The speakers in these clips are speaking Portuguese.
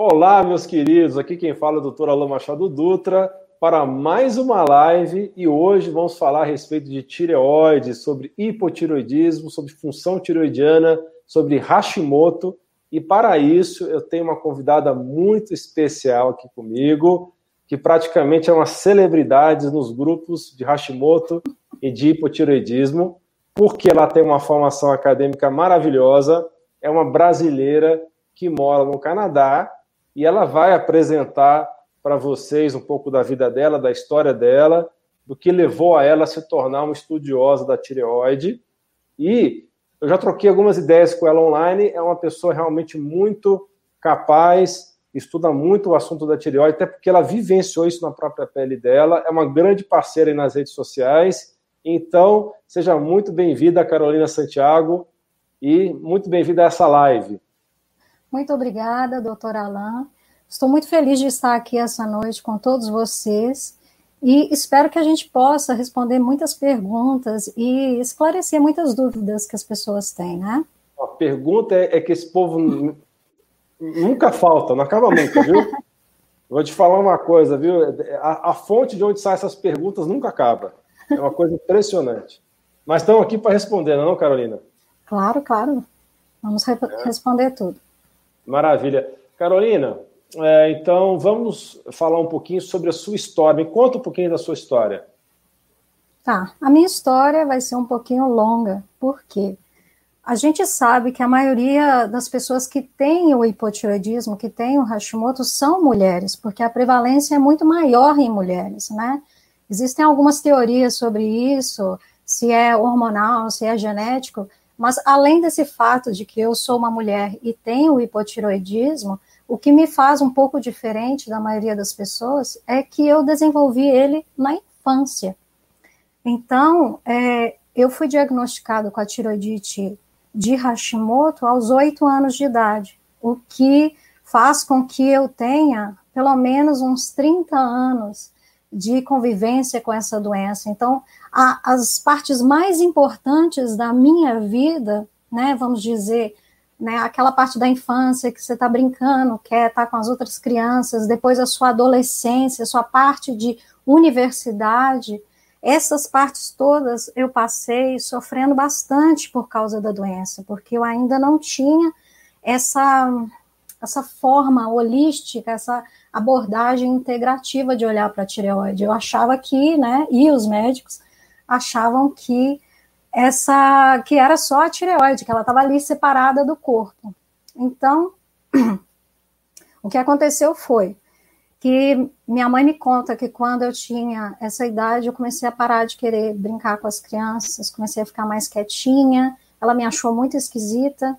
Olá, meus queridos. Aqui quem fala é o doutor Alain Machado Dutra para mais uma live e hoje vamos falar a respeito de tireoide, sobre hipotiroidismo, sobre função tiroidiana, sobre Hashimoto. E para isso eu tenho uma convidada muito especial aqui comigo, que praticamente é uma celebridade nos grupos de Hashimoto e de hipotiroidismo, porque ela tem uma formação acadêmica maravilhosa, é uma brasileira que mora no Canadá e ela vai apresentar para vocês um pouco da vida dela, da história dela, do que levou a ela a se tornar uma estudiosa da tireoide. E eu já troquei algumas ideias com ela online, é uma pessoa realmente muito capaz, estuda muito o assunto da tireoide, até porque ela vivenciou isso na própria pele dela, é uma grande parceira nas redes sociais. Então, seja muito bem-vinda, Carolina Santiago, e muito bem-vinda a essa live. Muito obrigada, doutora Alain. Estou muito feliz de estar aqui essa noite com todos vocês e espero que a gente possa responder muitas perguntas e esclarecer muitas dúvidas que as pessoas têm, né? A pergunta é, é que esse povo nunca falta, não acaba nunca, viu? Vou te falar uma coisa, viu? A, a, fonte de onde saem essas perguntas nunca acaba. É uma coisa impressionante. Mas estamos aqui para responder, não, Carolina? Claro, claro. Vamos re é. responder tudo. Maravilha. Carolina, é, então vamos falar um pouquinho sobre a sua história. Me conta um pouquinho da sua história. Tá, a minha história vai ser um pouquinho longa, porque a gente sabe que a maioria das pessoas que têm o hipotiroidismo, que têm o Hashimoto, são mulheres, porque a prevalência é muito maior em mulheres, né? Existem algumas teorias sobre isso, se é hormonal, se é genético, mas além desse fato de que eu sou uma mulher e tenho hipotiroidismo, o que me faz um pouco diferente da maioria das pessoas é que eu desenvolvi ele na infância. Então, é, eu fui diagnosticado com a tiroidite de Hashimoto aos oito anos de idade, o que faz com que eu tenha pelo menos uns 30 anos de convivência com essa doença. Então, a, as partes mais importantes da minha vida, né, vamos dizer, né, aquela parte da infância que você está brincando, quer estar tá com as outras crianças, depois a sua adolescência, sua parte de universidade, essas partes todas eu passei sofrendo bastante por causa da doença, porque eu ainda não tinha essa essa forma holística, essa abordagem integrativa de olhar para a tireoide. Eu achava que, né, e os médicos achavam que essa que era só a tireoide, que ela estava ali separada do corpo. Então, o que aconteceu foi que minha mãe me conta que quando eu tinha essa idade, eu comecei a parar de querer brincar com as crianças, comecei a ficar mais quietinha, ela me achou muito esquisita,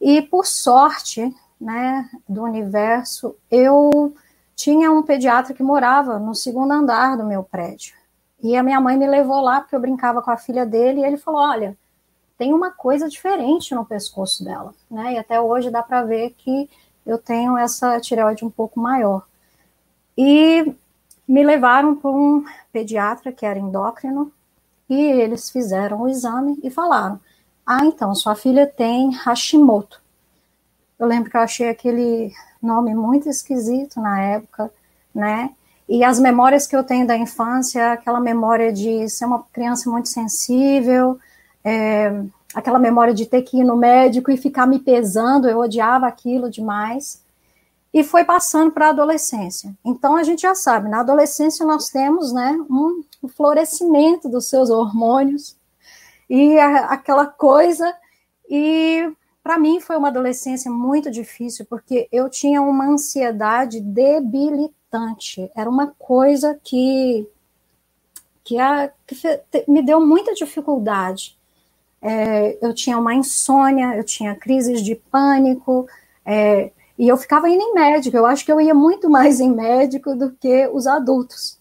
e por sorte, né, do universo, eu tinha um pediatra que morava no segundo andar do meu prédio. E a minha mãe me levou lá porque eu brincava com a filha dele e ele falou: "Olha, tem uma coisa diferente no pescoço dela", né? E até hoje dá para ver que eu tenho essa tireoide um pouco maior. E me levaram para um pediatra que era endócrino e eles fizeram o exame e falaram: "Ah, então sua filha tem Hashimoto". Eu lembro que eu achei aquele nome muito esquisito na época, né? E as memórias que eu tenho da infância, aquela memória de ser uma criança muito sensível, é, aquela memória de ter que ir no médico e ficar me pesando, eu odiava aquilo demais. E foi passando para a adolescência. Então a gente já sabe, na adolescência nós temos né, um, florescimento dos seus hormônios e a, aquela coisa. E para mim foi uma adolescência muito difícil, porque eu tinha uma ansiedade debilitante. Era uma coisa que, que, a, que me deu muita dificuldade. É, eu tinha uma insônia, eu tinha crises de pânico, é, e eu ficava indo em médico. Eu acho que eu ia muito mais em médico do que os adultos.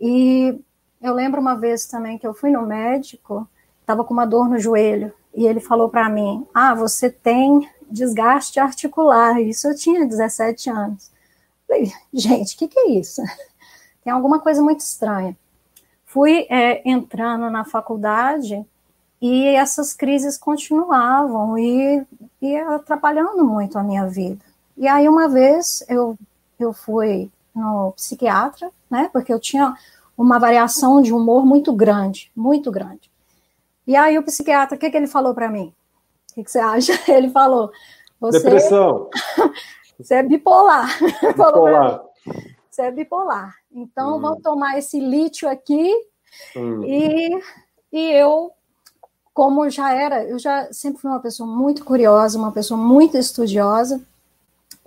E eu lembro uma vez também que eu fui no médico, estava com uma dor no joelho e ele falou para mim: Ah, você tem desgaste articular. Isso eu tinha 17 anos. Falei, gente, o que, que é isso? Tem alguma coisa muito estranha. Fui é, entrando na faculdade e essas crises continuavam e, e atrapalhando muito a minha vida. E aí, uma vez, eu, eu fui no psiquiatra, né? Porque eu tinha uma variação de humor muito grande, muito grande. E aí, o psiquiatra, o que, que ele falou para mim? O que, que, você acha? Ele falou: você, Depressão. você é bipolar. Bipolar. Você é bipolar. Então, hum. vamos tomar esse lítio aqui. Hum. E, e eu como já era, eu já sempre fui uma pessoa muito curiosa, uma pessoa muito estudiosa.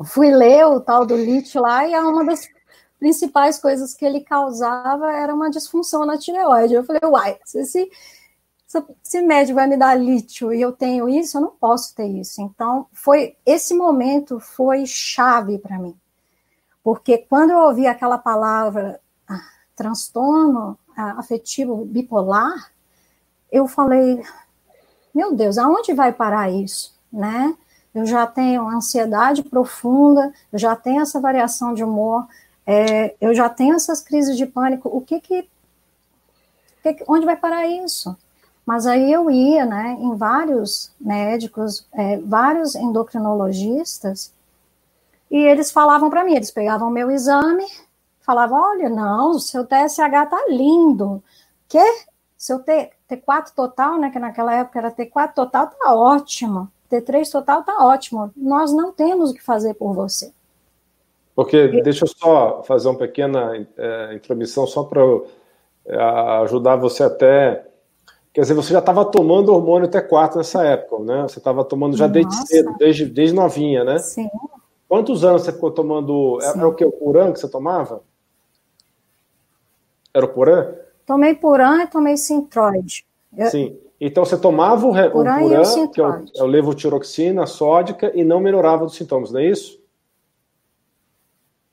Fui ler o tal do lítio lá e uma das principais coisas que ele causava era uma disfunção na tireoide. Eu falei, uai, se esse, se médico vai me dar lítio e eu tenho isso, eu não posso ter isso. Então, foi esse momento foi chave para mim. Porque quando eu ouvi aquela palavra ah, transtorno ah, afetivo bipolar, eu falei, meu Deus, aonde vai parar isso, né? Eu já tenho ansiedade profunda, eu já tenho essa variação de humor, é, eu já tenho essas crises de pânico. O que que, que onde vai parar isso? Mas aí eu ia, né, em vários médicos, é, vários endocrinologistas, e eles falavam para mim, eles pegavam o meu exame, falavam, olha, não, seu TSH tá lindo, que seu T, T4 total, né, que naquela época era T4 total, tá ótimo. T3 total tá ótimo. Nós não temos o que fazer por você. Porque, deixa eu só fazer uma pequena é, intromissão, só para é, ajudar você até. Quer dizer, você já estava tomando hormônio T4 nessa época, né? Você estava tomando já Nossa. desde cedo, desde, desde novinha, né? Sim. Quantos anos você ficou tomando? Sim. Era o que? O Puran que você tomava? Era o Puran? Tomei Puran e tomei Sintroid. Eu... Sim. Então você tomava o, Puran, o Puran que é o, é o levotiroxina sódica, e não melhorava dos sintomas, não é isso?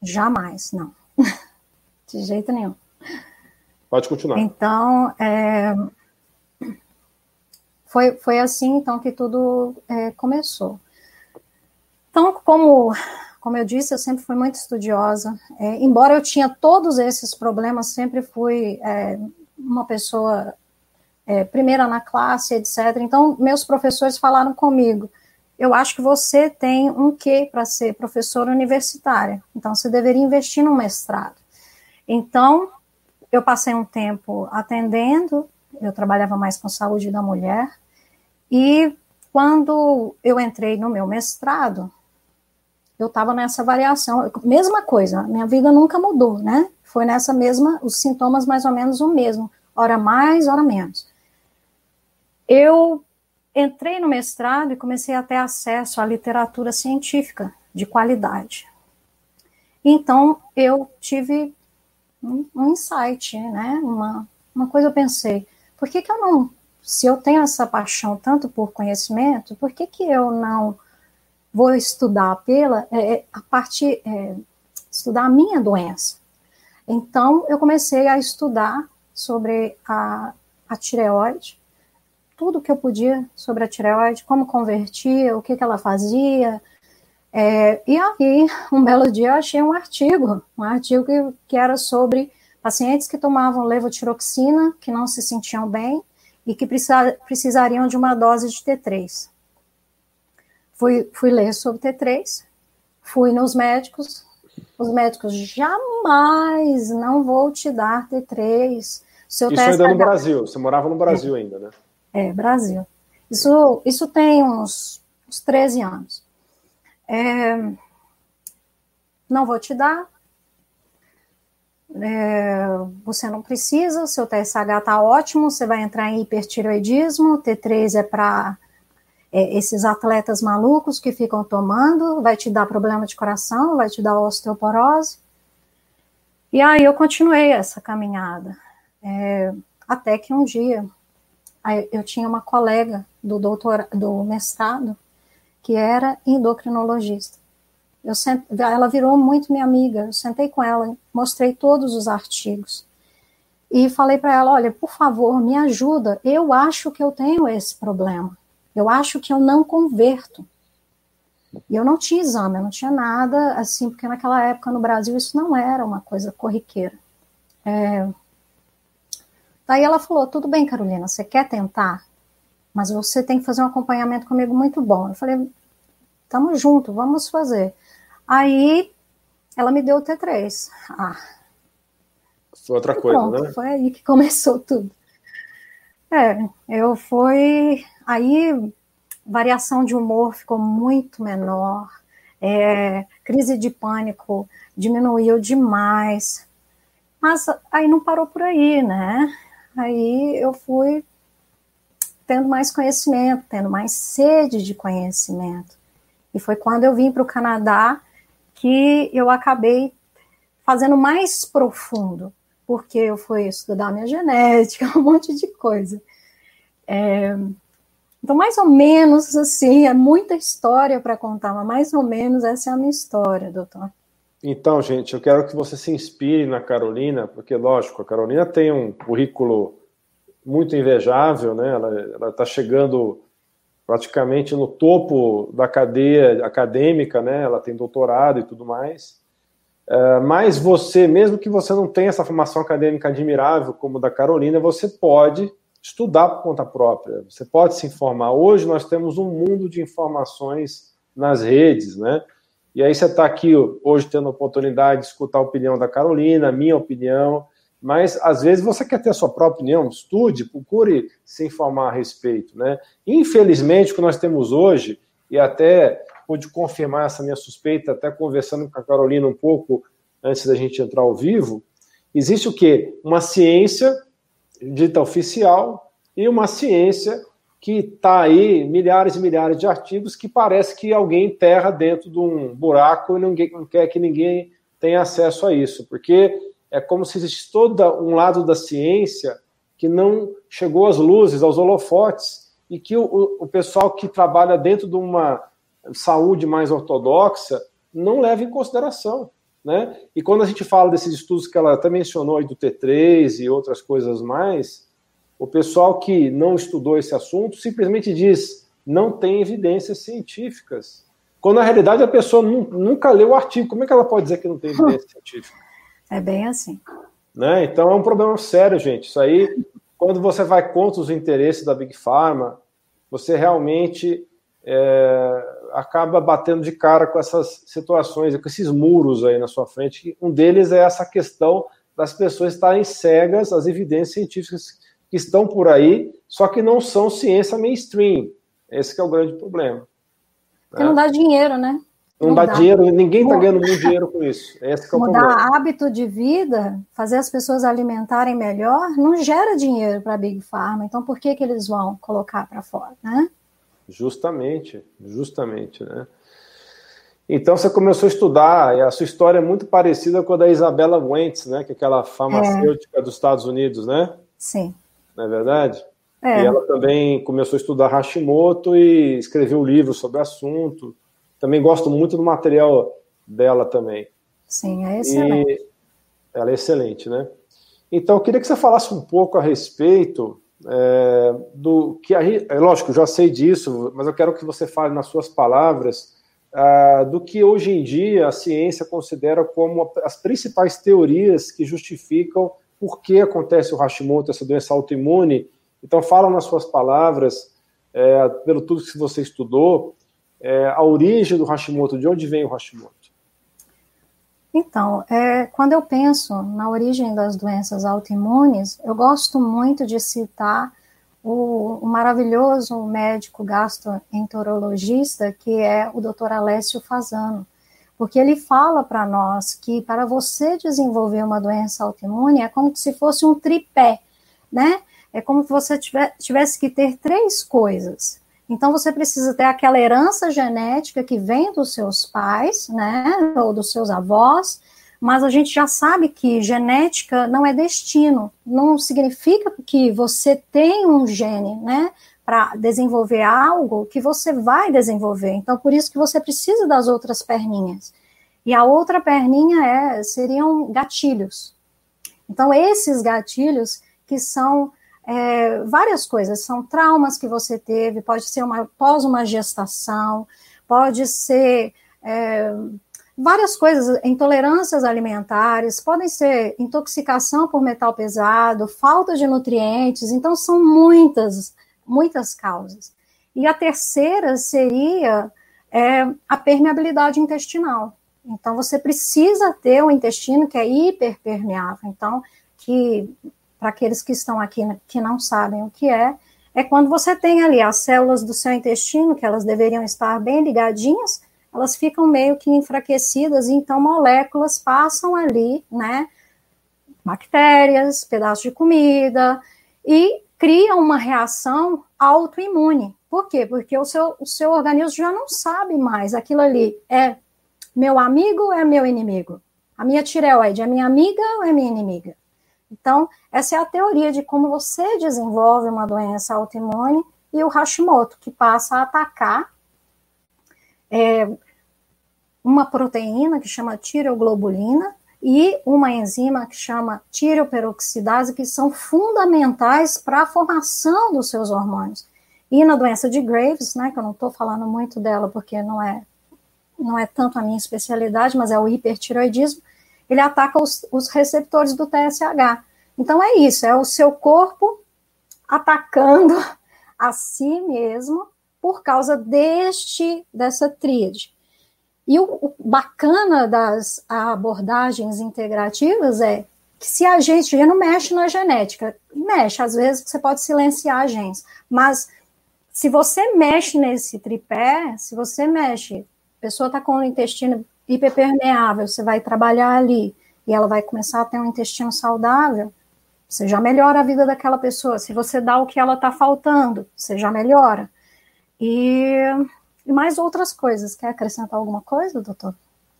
Jamais, não. De jeito nenhum. Pode continuar. Então, é... foi, foi assim então que tudo é, começou. Então, como como eu disse, eu sempre fui muito estudiosa. É, embora eu tinha todos esses problemas, sempre fui é, uma pessoa é, primeira na classe, etc. Então, meus professores falaram comigo: eu acho que você tem um quê para ser professora universitária. Então, você deveria investir no mestrado. Então, eu passei um tempo atendendo. Eu trabalhava mais com saúde da mulher. E quando eu entrei no meu mestrado, eu estava nessa variação, mesma coisa, minha vida nunca mudou, né? Foi nessa mesma, os sintomas mais ou menos o mesmo, hora mais, hora menos. Eu entrei no mestrado e comecei a ter acesso à literatura científica de qualidade. Então, eu tive um, um insight, né? Uma, uma coisa eu pensei, por que, que eu não, se eu tenho essa paixão tanto por conhecimento, por que, que eu não vou estudar pela é, é, a parte é, estudar a minha doença. Então eu comecei a estudar sobre a, a tireoide, tudo que eu podia sobre a tireoide, como convertia, o que, que ela fazia. É, e aí, um belo dia, eu achei um artigo, um artigo que, que era sobre pacientes que tomavam levotiroxina, que não se sentiam bem e que precisa, precisariam de uma dose de T3. Fui, fui ler sobre T3, fui nos médicos, os médicos, jamais, não vou te dar T3. Seu Isso ainda no Brasil, você morava no Brasil é. ainda, né? É, Brasil. Isso, isso tem uns, uns 13 anos. É, não vou te dar. É, você não precisa, seu TSH está ótimo, você vai entrar em hipertiroidismo, T3 é para é, esses atletas malucos que ficam tomando, vai te dar problema de coração, vai te dar osteoporose. E aí eu continuei essa caminhada, é, até que um dia eu tinha uma colega do doutor, do mestrado, que era endocrinologista. Eu sent, ela virou muito minha amiga. Eu sentei com ela, mostrei todos os artigos e falei para ela: olha, por favor, me ajuda. Eu acho que eu tenho esse problema. Eu acho que eu não converto. E eu não tinha exame, eu não tinha nada, assim, porque naquela época no Brasil isso não era uma coisa corriqueira. É... Daí ela falou: tudo bem, Carolina, você quer tentar? Mas você tem que fazer um acompanhamento comigo muito bom. Eu falei: tamo junto, vamos fazer. Aí ela me deu o T3. Ah. Foi outra coisa, pronto, né? Foi aí que começou tudo. É, eu fui. Aí, variação de humor ficou muito menor. É, crise de pânico diminuiu demais. Mas aí não parou por aí, né? Aí eu fui tendo mais conhecimento, tendo mais sede de conhecimento. E foi quando eu vim para o Canadá que eu acabei fazendo mais profundo, porque eu fui estudar minha genética, um monte de coisa. É, então, mais ou menos assim, é muita história para contar, mas mais ou menos essa é a minha história, doutor. Então, gente, eu quero que você se inspire na Carolina, porque, lógico, a Carolina tem um currículo muito invejável, né? Ela está chegando praticamente no topo da cadeia acadêmica, né? Ela tem doutorado e tudo mais. Uh, mas você, mesmo que você não tenha essa formação acadêmica admirável como da Carolina, você pode estudar por conta própria. Você pode se informar. Hoje nós temos um mundo de informações nas redes, né? E aí você está aqui hoje tendo a oportunidade de escutar a opinião da Carolina, a minha opinião, mas às vezes você quer ter a sua própria opinião, estude, procure se informar a respeito, né? Infelizmente, o que nós temos hoje, e até pude confirmar essa minha suspeita, até conversando com a Carolina um pouco antes da gente entrar ao vivo, existe o quê? Uma ciência dita oficial e uma ciência que está aí, milhares e milhares de artigos, que parece que alguém enterra dentro de um buraco e ninguém, não quer que ninguém tenha acesso a isso, porque é como se existisse todo um lado da ciência que não chegou às luzes, aos holofotes, e que o, o pessoal que trabalha dentro de uma saúde mais ortodoxa não leva em consideração. Né? E quando a gente fala desses estudos que ela até mencionou aí do T3 e outras coisas mais, o pessoal que não estudou esse assunto simplesmente diz não tem evidências científicas. Quando na realidade a pessoa nunca leu o artigo, como é que ela pode dizer que não tem evidência científica? É bem assim. Né? Então é um problema sério, gente. Isso aí, quando você vai contra os interesses da Big Pharma, você realmente é, acaba batendo de cara com essas situações, com esses muros aí na sua frente. Um deles é essa questão das pessoas estarem cegas às evidências científicas que estão por aí, só que não são ciência mainstream. Esse é o grande problema. Porque né? não dá dinheiro, né? Não, dá, dá, dinheiro, ninguém está ganhando muito dinheiro com isso. Esse é o Mudar problema. hábito de vida, fazer as pessoas alimentarem melhor, não gera dinheiro para a Big Pharma. Então, por que, que eles vão colocar para fora, né? Justamente, justamente, né? Então você começou a estudar, e a sua história é muito parecida com a da Isabela Wentz, né? Que é aquela farmacêutica é. dos Estados Unidos, né? Sim. Não é verdade? É. E ela também começou a estudar Hashimoto e escreveu um livro sobre o assunto. Também gosto muito do material dela também. Sim, é excelente. E ela é excelente, né? Então, eu queria que você falasse um pouco a respeito é, do que a, é, lógico, já sei disso, mas eu quero que você fale nas suas palavras ah, do que hoje em dia a ciência considera como as principais teorias que justificam por que acontece o Hashimoto, essa doença autoimune. Então, fala nas suas palavras, é, pelo tudo que você estudou, é, a origem do Hashimoto, de onde vem o Hashimoto? Então, é, quando eu penso na origem das doenças autoimunes, eu gosto muito de citar o, o maravilhoso médico gastroenterologista que é o Dr. Alessio Fazano, porque ele fala para nós que para você desenvolver uma doença autoimune é como se fosse um tripé, né? É como se você tivesse que ter três coisas. Então, você precisa ter aquela herança genética que vem dos seus pais, né, ou dos seus avós, mas a gente já sabe que genética não é destino, não significa que você tem um gene, né, para desenvolver algo que você vai desenvolver. Então, por isso que você precisa das outras perninhas. E a outra perninha é, seriam gatilhos. Então, esses gatilhos que são é, várias coisas, são traumas que você teve, pode ser uma, após uma gestação, pode ser é, várias coisas, intolerâncias alimentares, podem ser intoxicação por metal pesado, falta de nutrientes, então são muitas, muitas causas. E a terceira seria é, a permeabilidade intestinal. Então, você precisa ter um intestino que é hiperpermeável. Então, que para aqueles que estão aqui que não sabem o que é, é quando você tem ali as células do seu intestino, que elas deveriam estar bem ligadinhas, elas ficam meio que enfraquecidas, e então moléculas passam ali, né? Bactérias, pedaços de comida, e criam uma reação autoimune. Por quê? Porque o seu, o seu organismo já não sabe mais aquilo ali é meu amigo ou é meu inimigo? A minha tireoide é minha amiga ou é minha inimiga? Então, essa é a teoria de como você desenvolve uma doença autoimune e o Hashimoto, que passa a atacar é, uma proteína que chama tireoglobulina e uma enzima que chama tireoperoxidase, que são fundamentais para a formação dos seus hormônios. E na doença de Graves, né, que eu não estou falando muito dela porque não é, não é tanto a minha especialidade, mas é o hipertiroidismo, ele ataca os, os receptores do TSH. Então é isso, é o seu corpo atacando a si mesmo por causa deste dessa tríade. E o, o bacana das abordagens integrativas é que se a gente não mexe na genética, mexe, às vezes você pode silenciar genes, mas se você mexe nesse tripé, se você mexe, a pessoa está com o intestino hiperpermeável, você vai trabalhar ali e ela vai começar a ter um intestino saudável, você já melhora a vida daquela pessoa. Se você dá o que ela está faltando, você já melhora. E, e, mais outras coisas. Quer acrescentar alguma coisa, doutor?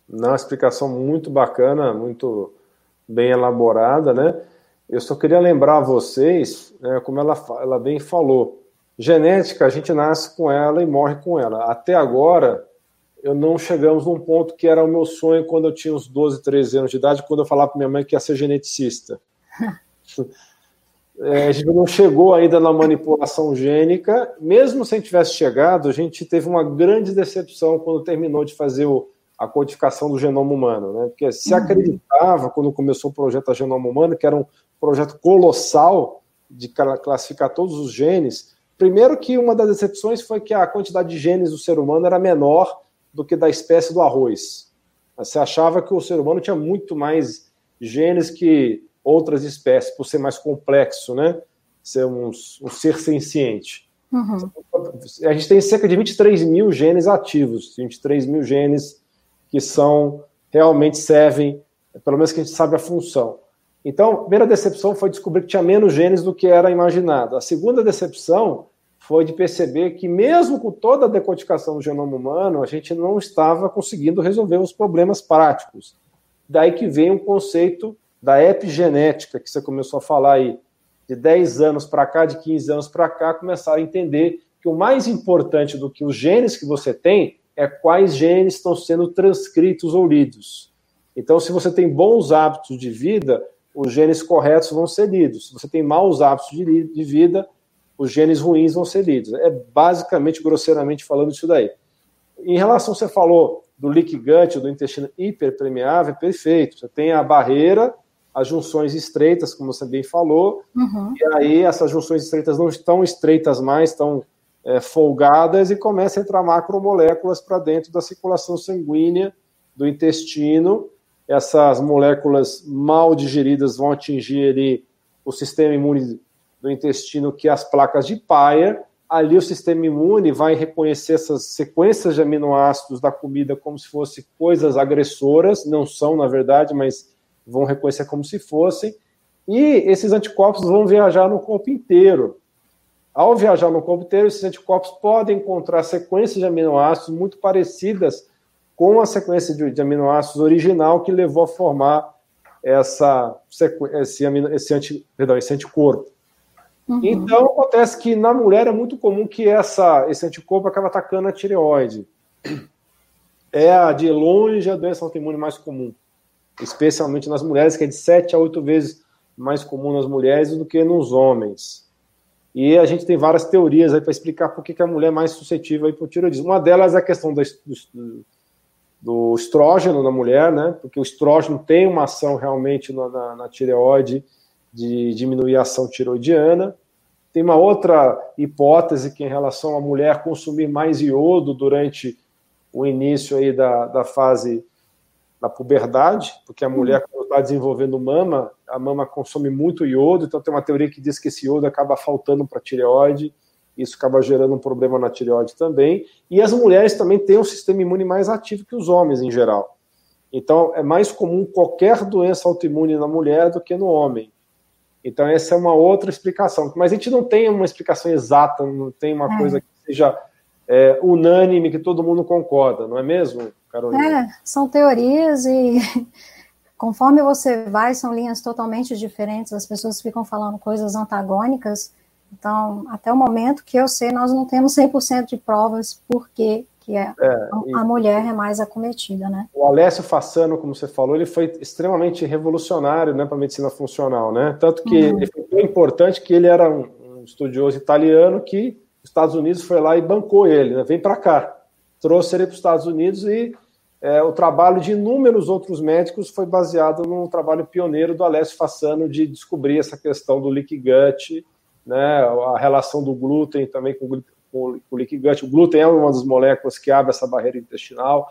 Não, explicação muito bacana, muito bem elaborada, né? Eu só queria lembrar a vocês, né, como ela, ela bem falou, Genética, a gente nasce com ela e morre com ela. Até agora, eu não chegamos num ponto que era o meu sonho quando eu tinha uns 12, 13 anos de idade, quando eu falava para minha mãe que ia ser geneticista. é, a gente não chegou ainda na manipulação gênica. Mesmo se a gente tivesse chegado, a gente teve uma grande decepção quando terminou de fazer o, a codificação do genoma humano. Né? Porque se uhum. acreditava, quando começou o projeto da Genoma Humano, que era um projeto colossal de classificar todos os genes, Primeiro que uma das decepções foi que a quantidade de genes do ser humano era menor do que da espécie do arroz. Você achava que o ser humano tinha muito mais genes que outras espécies, por ser mais complexo, né? Ser um, um ser senciente. Uhum. A gente tem cerca de 23 mil genes ativos, 23 mil genes que são realmente servem, pelo menos que a gente sabe a função. Então, a primeira decepção foi descobrir que tinha menos genes do que era imaginado. A segunda decepção foi de perceber que, mesmo com toda a decodificação do genoma humano, a gente não estava conseguindo resolver os problemas práticos. Daí que vem o conceito da epigenética, que você começou a falar aí, de 10 anos para cá, de 15 anos para cá, começaram a entender que o mais importante do que os genes que você tem é quais genes estão sendo transcritos ou lidos. Então, se você tem bons hábitos de vida, os genes corretos vão ser lidos. Se você tem maus hábitos de vida, os genes ruins vão ser lidos. É basicamente, grosseiramente falando isso daí. Em relação, você falou do leak gut, do intestino hiperpermeável, perfeito. Você tem a barreira, as junções estreitas, como você bem falou, uhum. e aí essas junções estreitas não estão estreitas mais, estão é, folgadas e começa a entrar macromoléculas para dentro da circulação sanguínea do intestino. Essas moléculas mal digeridas vão atingir ali o sistema imune do intestino que as placas de Paia. Ali o sistema imune vai reconhecer essas sequências de aminoácidos da comida como se fossem coisas agressoras, não são na verdade, mas vão reconhecer como se fossem. E esses anticorpos vão viajar no corpo inteiro. Ao viajar no corpo inteiro, esses anticorpos podem encontrar sequências de aminoácidos muito parecidas com a sequência de, aminoácidos original que levou a formar essa, esse, esse, anti, perdão, esse anticorpo. Uhum. Então, acontece que na mulher é muito comum que essa, esse anticorpo acabe atacando a tireoide. É a de longe a doença autoimune mais comum, especialmente nas mulheres, que é de 7 a 8 vezes mais comum nas mulheres do que nos homens. E a gente tem várias teorias aí para explicar por que, a mulher é mais suscetível ao hipotireoidismo. Uma delas é a questão do, do, do, estrógeno na mulher, né? Porque o estrógeno tem uma ação realmente na, na, na tireoide de diminuir a ação tiroidiana. Tem uma outra hipótese que, em relação à mulher consumir mais iodo durante o início aí da, da fase na puberdade, porque a mulher, quando está desenvolvendo mama, a mama consome muito iodo, então tem uma teoria que diz que esse iodo acaba faltando para a tireoide, isso acaba gerando um problema na tireoide também. E as mulheres também têm um sistema imune mais ativo que os homens em geral. Então, é mais comum qualquer doença autoimune na mulher do que no homem. Então, essa é uma outra explicação. Mas a gente não tem uma explicação exata, não tem uma é. coisa que seja é, unânime, que todo mundo concorda, não é mesmo, Carolina? É, são teorias e conforme você vai, são linhas totalmente diferentes, as pessoas ficam falando coisas antagônicas. Então, até o momento que eu sei, nós não temos 100% de provas por que é, é a, mulher é mais acometida, né? O Alessio Fassano, como você falou, ele foi extremamente revolucionário, né, para a medicina funcional, né? Tanto que uhum. ele foi tão importante que ele era um, um, estudioso italiano que os Estados Unidos foi lá e bancou ele, né? Vem para cá, trouxe ele para os Estados Unidos e é, o trabalho de inúmeros outros médicos foi baseado no trabalho pioneiro do Alessio Fassano de descobrir essa questão do leaky gut, né, a relação do glúten também com com o gut. O glúten é uma das moléculas que abre essa barreira intestinal.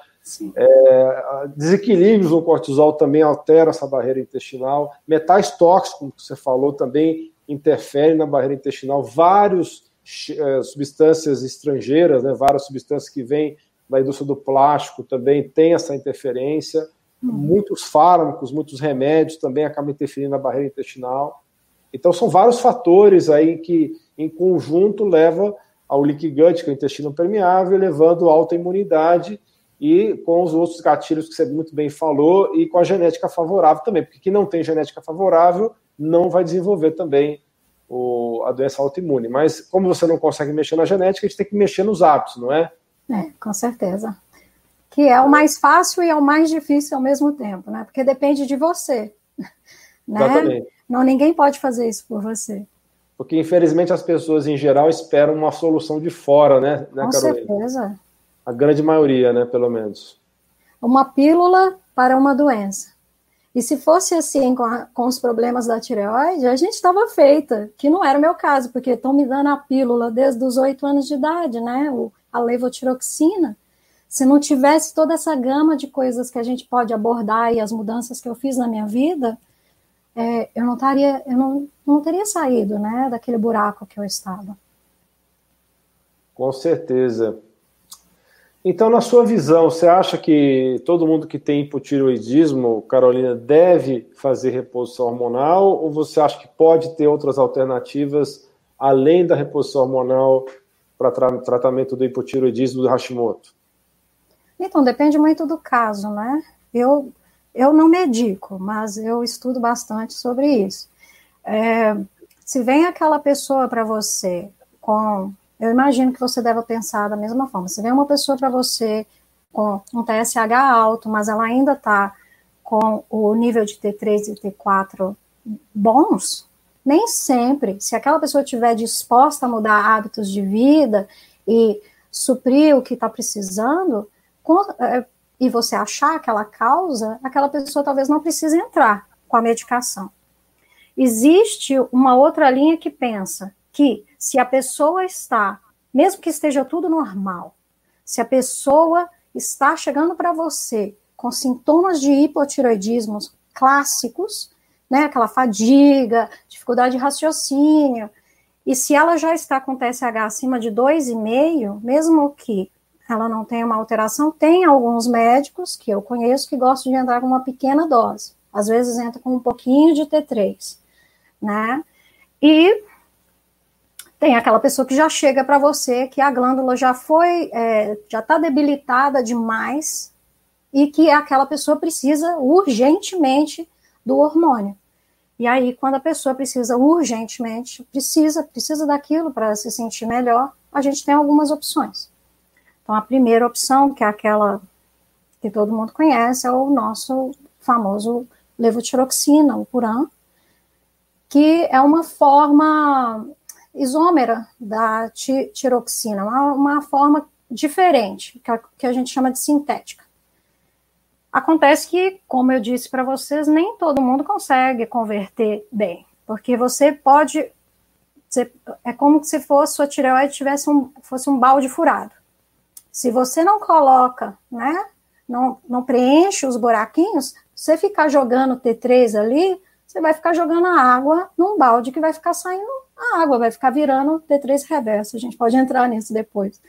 É, desequilíbrios no cortisol também alteram essa barreira intestinal. Metais tóxicos, como você falou, também interferem na barreira intestinal. Várias é, substâncias estrangeiras, né, várias substâncias que vêm da indústria do plástico também têm essa interferência. Hum. Muitos fármacos, muitos remédios também acabam interferindo na barreira intestinal. Então, são vários fatores aí que, em conjunto, levam ao leaky gut, que é o intestino permeável, levando alta imunidade e com os outros gatilhos que você muito bem falou e com a genética favorável também, porque quem não tem genética favorável não vai desenvolver também o, a doença autoimune. Mas como você não consegue mexer na genética, a gente tem que mexer nos hábitos, não é? É, com certeza. Que é o mais fácil e é o mais difícil ao mesmo tempo, né? Porque depende de você. Né? Exatamente. Não, ninguém pode fazer isso por você porque infelizmente as pessoas em geral esperam uma solução de fora, né, né Com Carolina? certeza. A grande maioria, né, pelo menos. Uma pílula para uma doença. E se fosse assim com, a, com os problemas da tireoide, a gente estava feita, que não era o meu caso, porque estão me dando a pílula desde os oito anos de idade, né, o, a levotiroxina. Se não tivesse toda essa gama de coisas que a gente pode abordar e as mudanças que eu fiz na minha vida, é, eu não estaria, eu não, não teria saído, né, daquele buraco que eu estava. Com certeza. Então, na sua visão, você acha que todo mundo que tem hipotiroidismo, Carolina, deve fazer reposição hormonal? Ou você acha que pode ter outras alternativas além da reposição hormonal para tra tratamento do hipotiroidismo do Hashimoto? Então, depende muito do caso, né? Eu eu não medico, mas eu estudo bastante sobre isso. É, se vem aquela pessoa para você com. Eu imagino que você deve pensar da mesma forma. Se vem uma pessoa para você com um TSH alto, mas ela ainda está com o nível de T3 e T4 bons, nem sempre, se aquela pessoa estiver disposta a mudar hábitos de vida e suprir o que está precisando, é, e você achar aquela causa, aquela pessoa talvez não precise entrar com a medicação. Existe uma outra linha que pensa que se a pessoa está, mesmo que esteja tudo normal, se a pessoa está chegando para você com sintomas de hipotiroidismo clássicos, né, aquela fadiga, dificuldade de raciocínio, e se ela já está com TSH acima de 2,5, mesmo que ela não tem uma alteração. Tem alguns médicos que eu conheço que gostam de entrar com uma pequena dose. Às vezes entra com um pouquinho de T3, né? E tem aquela pessoa que já chega para você que a glândula já foi, é, já está debilitada demais e que aquela pessoa precisa urgentemente do hormônio. E aí, quando a pessoa precisa urgentemente, precisa, precisa daquilo para se sentir melhor, a gente tem algumas opções. Então, a primeira opção, que é aquela que todo mundo conhece, é o nosso famoso levotiroxina, o Puran, que é uma forma isômera da tiroxina, uma, uma forma diferente, que a, que a gente chama de sintética. Acontece que, como eu disse para vocês, nem todo mundo consegue converter bem, porque você pode. Você, é como se fosse sua tireoide tivesse um, fosse um balde furado. Se você não coloca, né, não, não preenche os buraquinhos, você ficar jogando T3 ali, você vai ficar jogando a água num balde que vai ficar saindo a água, vai ficar virando T3 reverso. A gente pode entrar nisso depois.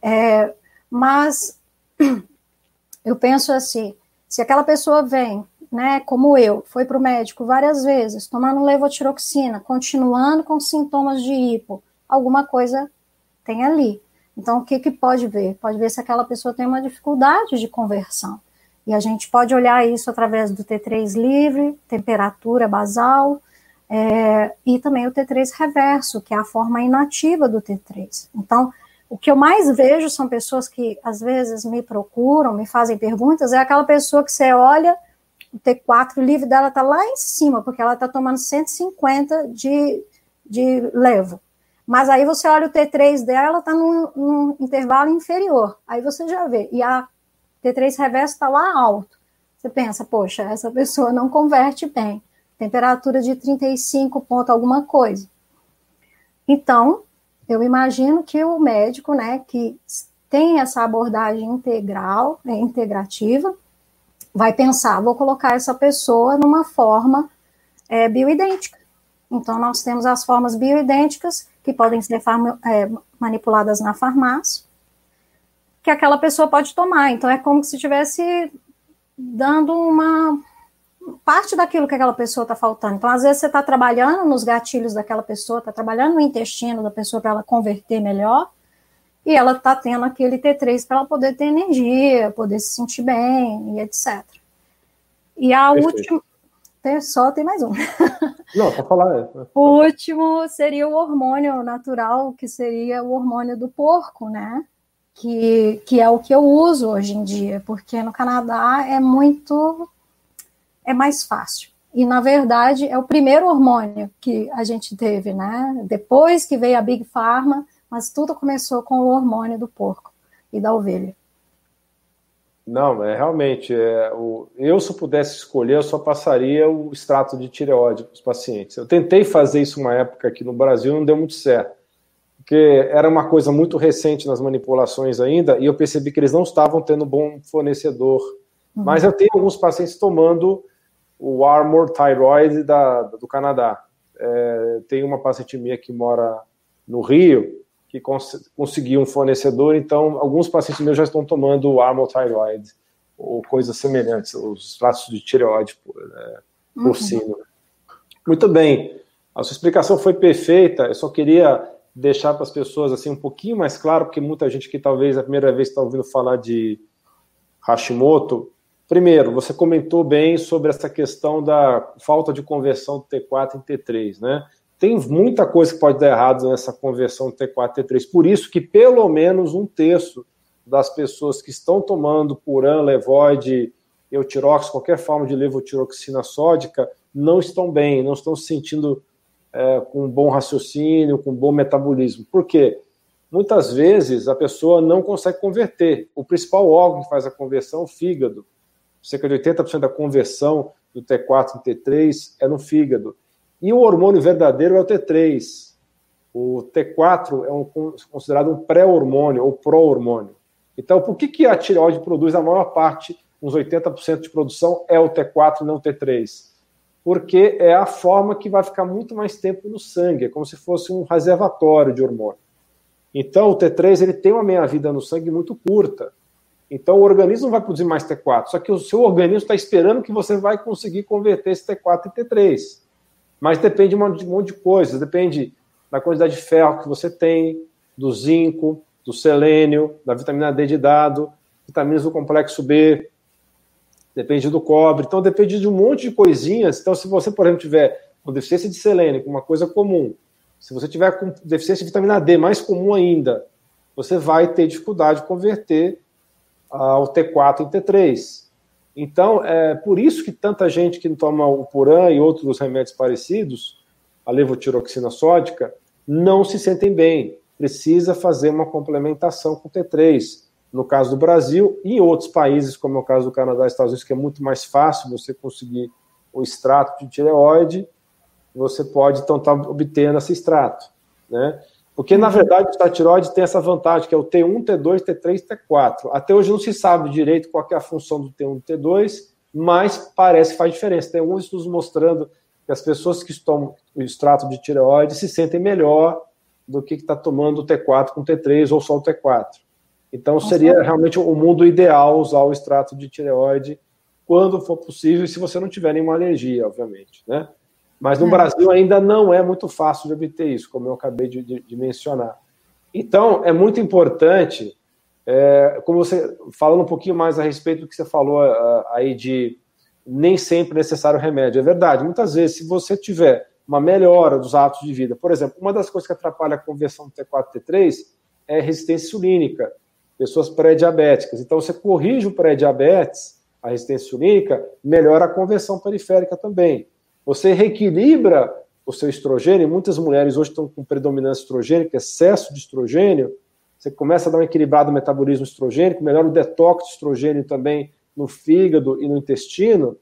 É, mas eu penso assim, se aquela pessoa vem, né, como eu, foi para o médico várias vezes, tomando levotiroxina, continuando com sintomas de hipo, alguma coisa tem ali. Então, o que, que pode ver? Pode ver se aquela pessoa tem uma dificuldade de conversão. E a gente pode olhar isso através do T3 livre, temperatura basal, é, e também o T3 reverso, que é a forma inativa do T3. Então, o que eu mais vejo são pessoas que às vezes me procuram, me fazem perguntas, é aquela pessoa que você olha, o T4 livre dela está lá em cima, porque ela está tomando 150 de, de levo. Mas aí você olha o T3 dela, está num, num, intervalo inferior. Aí você já vê. E a T3 reverso está lá alto. Você pensa, poxa, essa pessoa não converte bem. Temperatura de 35 ponto alguma coisa. Então, eu imagino que o médico, né, que tem essa abordagem integral, né, integrativa, vai pensar, vou colocar essa pessoa numa forma é, bioidêntica. Então, nós temos as formas bioidênticas que podem ser é, manipuladas na farmácia, que aquela pessoa pode tomar. Então, é como se estivesse dando uma parte daquilo que aquela pessoa está faltando. Então, às vezes, você está trabalhando nos gatilhos daquela pessoa, está trabalhando no intestino da pessoa para ela converter melhor, e ela está tendo aquele T3 para ela poder ter energia, poder se sentir bem, e etc. E a Perfeito. última. Tem, só tem mais um. Não, para falar. É. O último seria o hormônio natural, que seria o hormônio do porco, né? Que, que é o que eu uso hoje em dia, porque no Canadá é muito. é mais fácil. E, na verdade, é o primeiro hormônio que a gente teve, né? Depois que veio a Big Pharma, mas tudo começou com o hormônio do porco e da ovelha. Não, é realmente. É, o, eu, se pudesse escolher, eu só passaria o extrato de tireoide para os pacientes. Eu tentei fazer isso uma época aqui no Brasil, não deu muito certo. Porque era uma coisa muito recente nas manipulações ainda, e eu percebi que eles não estavam tendo bom fornecedor. Uhum. Mas eu tenho alguns pacientes tomando o Armor Thyroid da, do Canadá. É, tem uma paciente minha que mora no Rio, que cons conseguiu um fornecedor, então alguns pacientes meus já estão tomando o Armothyroid ou coisas semelhantes, os traços de tireoide né, porcino. Uhum. Muito bem, a sua explicação foi perfeita, eu só queria deixar para as pessoas assim um pouquinho mais claro, porque muita gente que talvez a primeira vez está ouvindo falar de Hashimoto. Primeiro, você comentou bem sobre essa questão da falta de conversão do T4 em T3, né? Tem muita coisa que pode dar errado nessa conversão T4 T3. Por isso que pelo menos um terço das pessoas que estão tomando puran, levoide, eutirox, qualquer forma de levotiroxina sódica, não estão bem, não estão se sentindo é, com bom raciocínio, com bom metabolismo. Por quê? Muitas vezes a pessoa não consegue converter. O principal órgão que faz a conversão é o fígado. Cerca de 80% da conversão do T4 em T3 é no fígado. E o hormônio verdadeiro é o T3. O T4 é um, considerado um pré-hormônio ou pró-hormônio. Então, por que, que a tireoide produz a maior parte, uns 80% de produção, é o T4 e não o T3? Porque é a forma que vai ficar muito mais tempo no sangue, é como se fosse um reservatório de hormônio. Então, o T3 ele tem uma meia-vida no sangue muito curta. Então, o organismo vai produzir mais T4, só que o seu organismo está esperando que você vai conseguir converter esse T4 em T3. Mas depende de um monte de coisas, depende da quantidade de ferro que você tem, do zinco, do selênio, da vitamina D de dado, vitaminas do complexo B, depende do cobre, então depende de um monte de coisinhas. Então, se você, por exemplo, tiver com deficiência de selênio, uma coisa comum, se você tiver com deficiência de vitamina D, mais comum ainda, você vai ter dificuldade de converter ao T4 em T3. Então, é por isso que tanta gente que toma o Puran e outros remédios parecidos, a levotiroxina sódica, não se sentem bem. Precisa fazer uma complementação com T3. No caso do Brasil e em outros países, como é o caso do Canadá e Estados Unidos, que é muito mais fácil você conseguir o extrato de tireoide, você pode então estar tá obtendo esse extrato. Né? Porque, na verdade, o estatiroide tem essa vantagem, que é o T1, T2, T3, T4. Até hoje não se sabe direito qual é a função do T1 e T2, mas parece que faz diferença. Tem alguns estudos mostrando que as pessoas que tomam o extrato de tireoide se sentem melhor do que está tomando o T4 com T3 ou só o T4. Então, seria realmente o mundo ideal usar o extrato de tireoide quando for possível, e se você não tiver nenhuma alergia, obviamente, né? Mas no é. Brasil ainda não é muito fácil de obter isso, como eu acabei de, de, de mencionar. Então, é muito importante, é, como você, falando um pouquinho mais a respeito do que você falou aí de nem sempre necessário remédio. É verdade, muitas vezes, se você tiver uma melhora dos hábitos de vida, por exemplo, uma das coisas que atrapalha a conversão do T4 e T3 é resistência insulínica, pessoas pré-diabéticas. Então, você corrige o pré-diabetes, a resistência insulínica, melhora a conversão periférica também. Você reequilibra o seu estrogênio, muitas mulheres hoje estão com predominância estrogênica, excesso de estrogênio, você começa a dar um equilibrado metabolismo estrogênico, melhora o detox de estrogênio também no fígado e no intestino,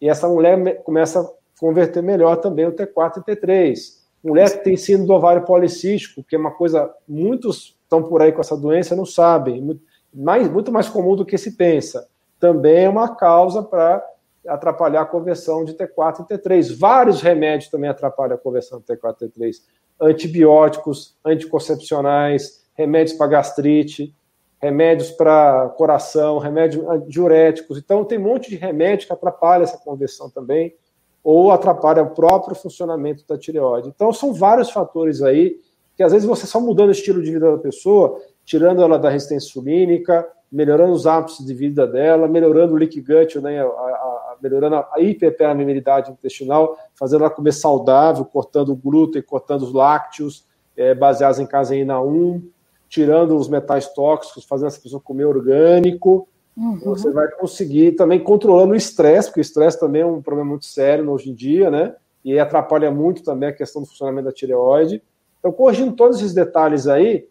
e essa mulher começa a converter melhor também o T4 e T3. Mulher que tem síndrome do ovário policístico, que é uma coisa, muitos estão por aí com essa doença não sabem, mais, muito mais comum do que se pensa. Também é uma causa para atrapalhar a conversão de T4 e T3. Vários remédios também atrapalham a conversão de T4 e T3. Antibióticos, anticoncepcionais, remédios para gastrite, remédios para coração, remédios diuréticos. Então, tem um monte de remédio que atrapalha essa conversão também, ou atrapalha o próprio funcionamento da tireoide. Então, são vários fatores aí que, às vezes, você só mudando o estilo de vida da pessoa, tirando ela da resistência insulínica, melhorando os hábitos de vida dela, melhorando o leak gut, né, a, a, melhorando a hiperpermeabilidade intestinal, fazendo ela comer saudável, cortando o glúten, cortando os lácteos, é, baseados em caseína 1, tirando os metais tóxicos, fazendo essa pessoa comer orgânico. Uhum. Você vai conseguir também controlando o estresse, porque o estresse também é um problema muito sério hoje em dia, né? E atrapalha muito também a questão do funcionamento da tireoide. Então, corrigindo todos esses detalhes aí,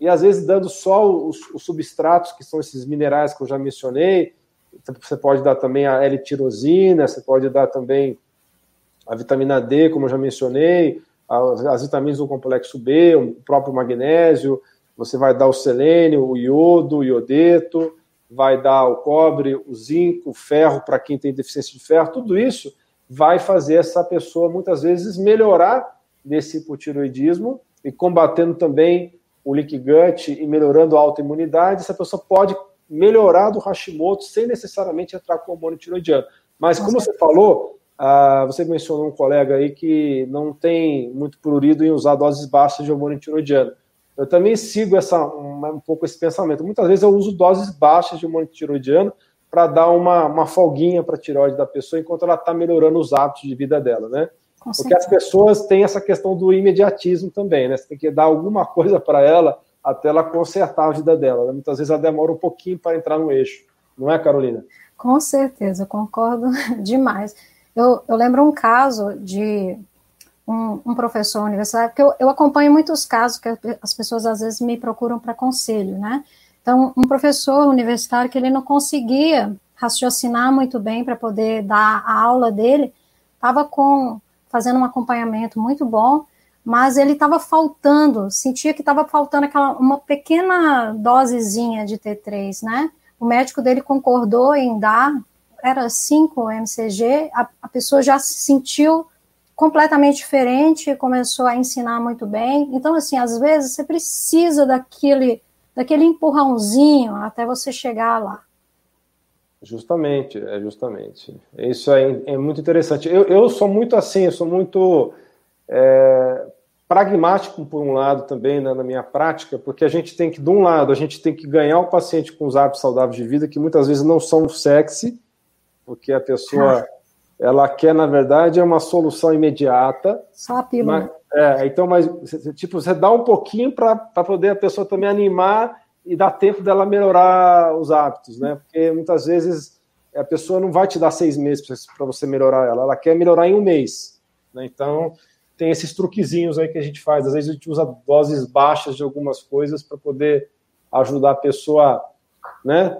e às vezes dando só os, os, substratos, que são esses minerais que eu já mencionei. Você pode dar também a L-tirosina, você pode dar também a vitamina D, como eu já mencionei, as, as vitaminas do complexo B, o próprio magnésio, você vai dar o selênio, o iodo, o iodeto, vai dar o cobre, o zinco, o ferro para quem tem deficiência de ferro, tudo isso vai fazer essa pessoa muitas vezes melhorar desse hipotiroidismo e combatendo também o leak gut e melhorando a autoimunidade, essa pessoa pode melhorar do Hashimoto sem necessariamente entrar com hormônio tiroidiano. Mas, como você falou, ah, você mencionou um colega aí que não tem muito prurido em usar doses baixas de hormônio tiroidiano. Eu também sigo essa, um, um pouco esse pensamento. Muitas vezes eu uso doses baixas de hormônio tiroidiano para dar uma, uma folguinha para a tiroide da pessoa enquanto ela está melhorando os hábitos de vida dela, né? Porque as pessoas têm essa questão do imediatismo também, né? Você tem que dar alguma coisa para ela até ela consertar a vida dela. Né? Muitas vezes ela demora um pouquinho para entrar no eixo, não é, Carolina? Com certeza, concordo demais. Eu, eu lembro um caso de um, um professor universitário, porque eu, eu, acompanho muitos casos que as pessoas às vezes me procuram para conselho, né? Então, um professor universitário que ele não conseguia raciocinar muito bem para poder dar a aula dele, estava com fazendo um acompanhamento muito bom, mas ele estava faltando, sentia que estava faltando aquela uma pequena dosezinha de T3, né? O médico dele concordou em dar, era 5 mcg, a, a pessoa já se sentiu completamente diferente, começou a ensinar muito bem. Então, assim, às vezes você precisa daquele, daquele empurrãozinho até você chegar lá. Justamente, é justamente. Isso é, é muito interessante. Eu, eu sou muito assim, eu sou muito é, pragmático por um lado também né, na minha prática, porque a gente tem que, de um lado, a gente tem que ganhar o paciente com os hábitos saudáveis de vida, que muitas vezes não são sexy, porque a pessoa ela quer, na verdade, é uma solução imediata. Só a pílula. Mas, é, então, mas tipo, você dá um pouquinho para poder a pessoa também animar e dar tempo dela melhorar os hábitos, né? Porque muitas vezes a pessoa não vai te dar seis meses para você melhorar ela, ela quer melhorar em um mês. Né? Então, tem esses truquezinhos aí que a gente faz. Às vezes a gente usa doses baixas de algumas coisas para poder ajudar a pessoa né,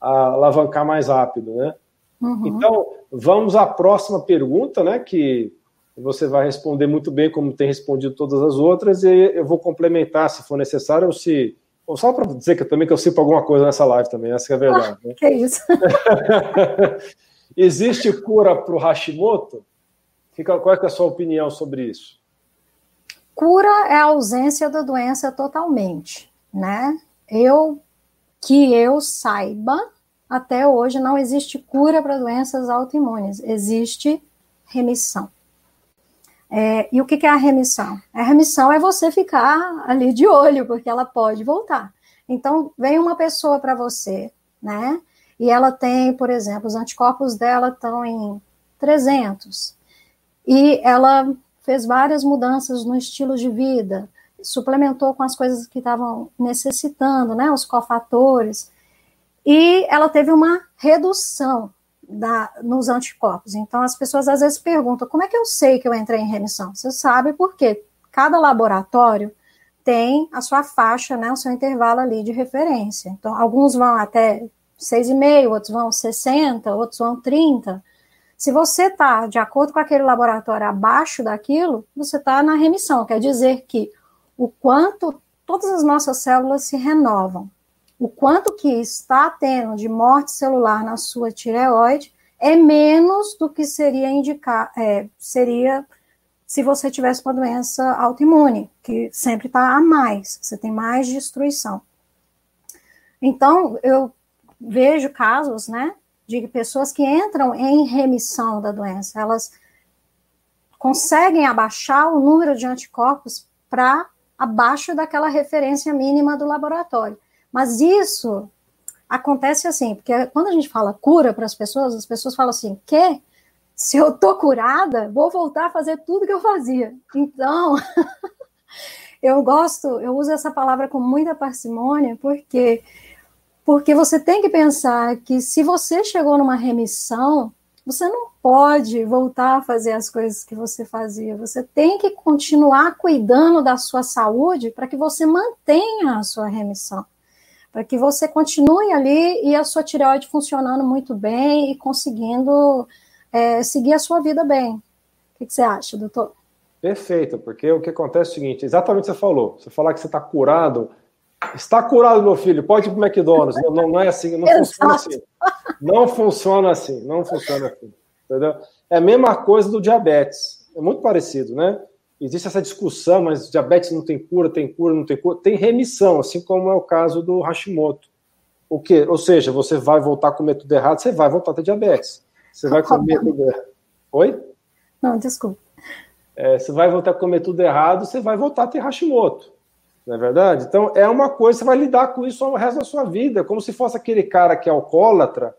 a alavancar mais rápido, né? Uhum. Então, vamos à próxima pergunta, né? Que você vai responder muito bem, como tem respondido todas as outras, e eu vou complementar se for necessário, ou se. Só para dizer que também que eu sinto alguma coisa nessa live também, essa é a verdade. Ah, né? Que isso. Existe cura para o Hashimoto? Qual é, é a sua opinião sobre isso? Cura é a ausência da doença totalmente, né? Eu que eu saiba, até hoje não existe cura para doenças autoimunes, existe remissão. É, e o que, que é a remissão? A remissão é você ficar ali de olho, porque ela pode voltar. Então, vem uma pessoa para você, né? E ela tem, por exemplo, os anticorpos dela estão em 300. E ela fez várias mudanças no estilo de vida, suplementou com as coisas que estavam necessitando, né? Os cofatores. E ela teve uma redução da, nos anticorpos. Então, as pessoas às vezes perguntam: como é que eu sei que eu entrei em remissão? Você sabe porque cada laboratório tem a sua faixa, né, o seu intervalo ali de referência. Então, alguns vão até 6,5, outros vão 60, outros vão 30. Se você está, de acordo com aquele laboratório, abaixo daquilo, você está na remissão. Quer dizer que o quanto todas as nossas células se renovam o quanto que está tendo de morte celular na sua tireoide é menos do que seria indicar, é, seria se você tivesse uma doença autoimune, que sempre está a mais, você tem mais destruição. Então, eu vejo casos, né, de pessoas que entram em remissão da doença, elas conseguem abaixar o número de anticorpos para abaixo daquela referência mínima do laboratório. Mas isso acontece assim, porque quando a gente fala cura para as pessoas, as pessoas falam assim, que se eu tô curada, vou voltar a fazer tudo que eu fazia. Então, eu gosto, eu uso essa palavra com muita parcimônia, porque porque você tem que pensar que se você chegou numa remissão, você não pode voltar a fazer as coisas que você fazia. Você tem que continuar cuidando da sua saúde para que você mantenha a sua remissão para que você continue ali e a sua tireoide funcionando muito bem e conseguindo é, seguir a sua vida bem. O que, que, você acha, doutor? Perfeito, porque o que acontece é o seguinte, exatamente o que você falou. Você falar que você está curado, está curado, meu filho, pode ir para o McDonald's. Não, não, não, é assim, não funciona assim. Não funciona assim, não funciona assim. Entendeu? É a mesma coisa do diabetes. É muito parecido, né? Existe essa discussão, mas diabetes não tem cura, tem cura, não tem cura, tem remissão, assim como é o caso do Hashimoto. O que? Ou seja, você vai voltar a comer tudo errado, você vai voltar a ter diabetes. Você vai comer tudo errado. Oi? Não, desculpa. É, você vai voltar a comer tudo errado, você vai voltar a ter Hashimoto. Não é verdade? Então, é uma coisa, você vai lidar com isso o resto da sua vida, como se fosse aquele cara que é alcoólatra,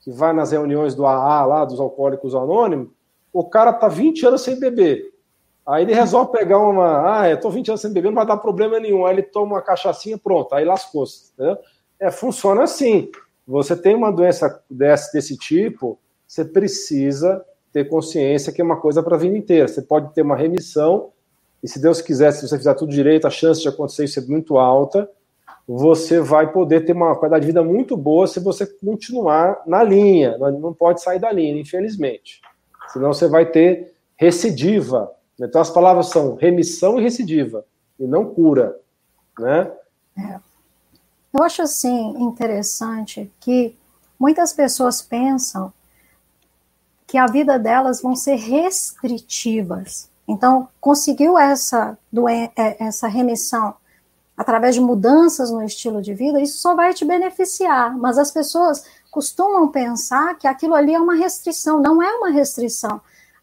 que vai nas reuniões do AA lá, dos alcoólicos anônimos, o cara tá 20 anos sem beber. Aí ele resolve pegar uma. Ah, eu tô 20 anos sem beber, não vai dar problema nenhum. Aí ele toma uma cachaçinha, pronto, aí lascou-se. É, funciona assim. Você tem uma doença desse, desse tipo, você precisa ter consciência que é uma coisa para a vida inteira. Você pode ter uma remissão, e se Deus quiser, se você fizer tudo direito, a chance de acontecer isso é muito alta. Você vai poder ter uma qualidade de vida muito boa se você continuar na linha. Não pode sair da linha, infelizmente. Senão você vai ter recidiva então as palavras são remissão e recidiva, e não cura, né? É. Eu acho assim interessante que muitas pessoas pensam que a vida delas vão ser restritivas. Então, conseguiu essa, é, essa remissão através de mudanças no estilo de vida, isso só vai te beneficiar. Mas as pessoas costumam pensar que aquilo ali é uma restrição. Não é uma restrição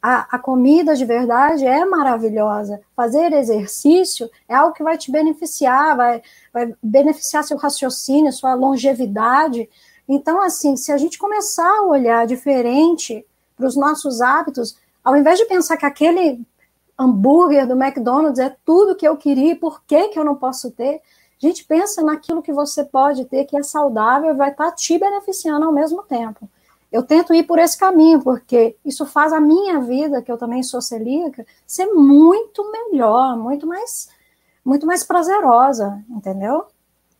a, a comida de verdade é maravilhosa. Fazer exercício é algo que vai te beneficiar, vai, vai beneficiar seu raciocínio, sua longevidade. Então, assim, se a gente começar a olhar diferente para os nossos hábitos, ao invés de pensar que aquele hambúrguer do McDonald's é tudo que eu queria, por que, que eu não posso ter? A gente pensa naquilo que você pode ter, que é saudável e vai estar tá te beneficiando ao mesmo tempo eu tento ir por esse caminho, porque isso faz a minha vida, que eu também sou celíaca, ser muito melhor, muito mais, muito mais prazerosa, entendeu?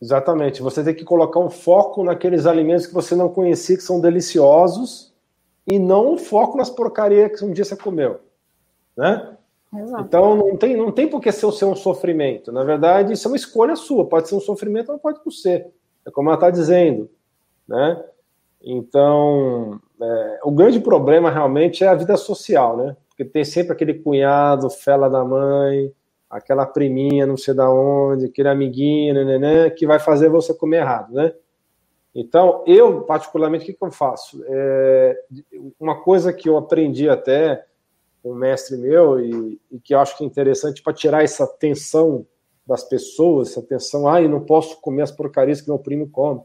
Exatamente. Você tem que colocar um foco naqueles alimentos que você não conhecia, que são deliciosos, e não um foco nas porcarias que um dia você comeu. né? Exato. Então não tem, não tem por que ser, ser um sofrimento. Na verdade, isso é uma escolha sua. Pode ser um sofrimento ou pode não ser. É como ela está dizendo, né? Então, é, o grande problema realmente é a vida social, né? Porque tem sempre aquele cunhado, fela da mãe, aquela priminha, não sei da onde, aquele amiguinho, né, né, que vai fazer você comer errado, né? Então, eu, particularmente, o que, que eu faço? É, uma coisa que eu aprendi até com um mestre meu e, e que eu acho que é interessante para tirar essa tensão das pessoas, essa tensão, ah, não posso comer as porcarias que meu primo come.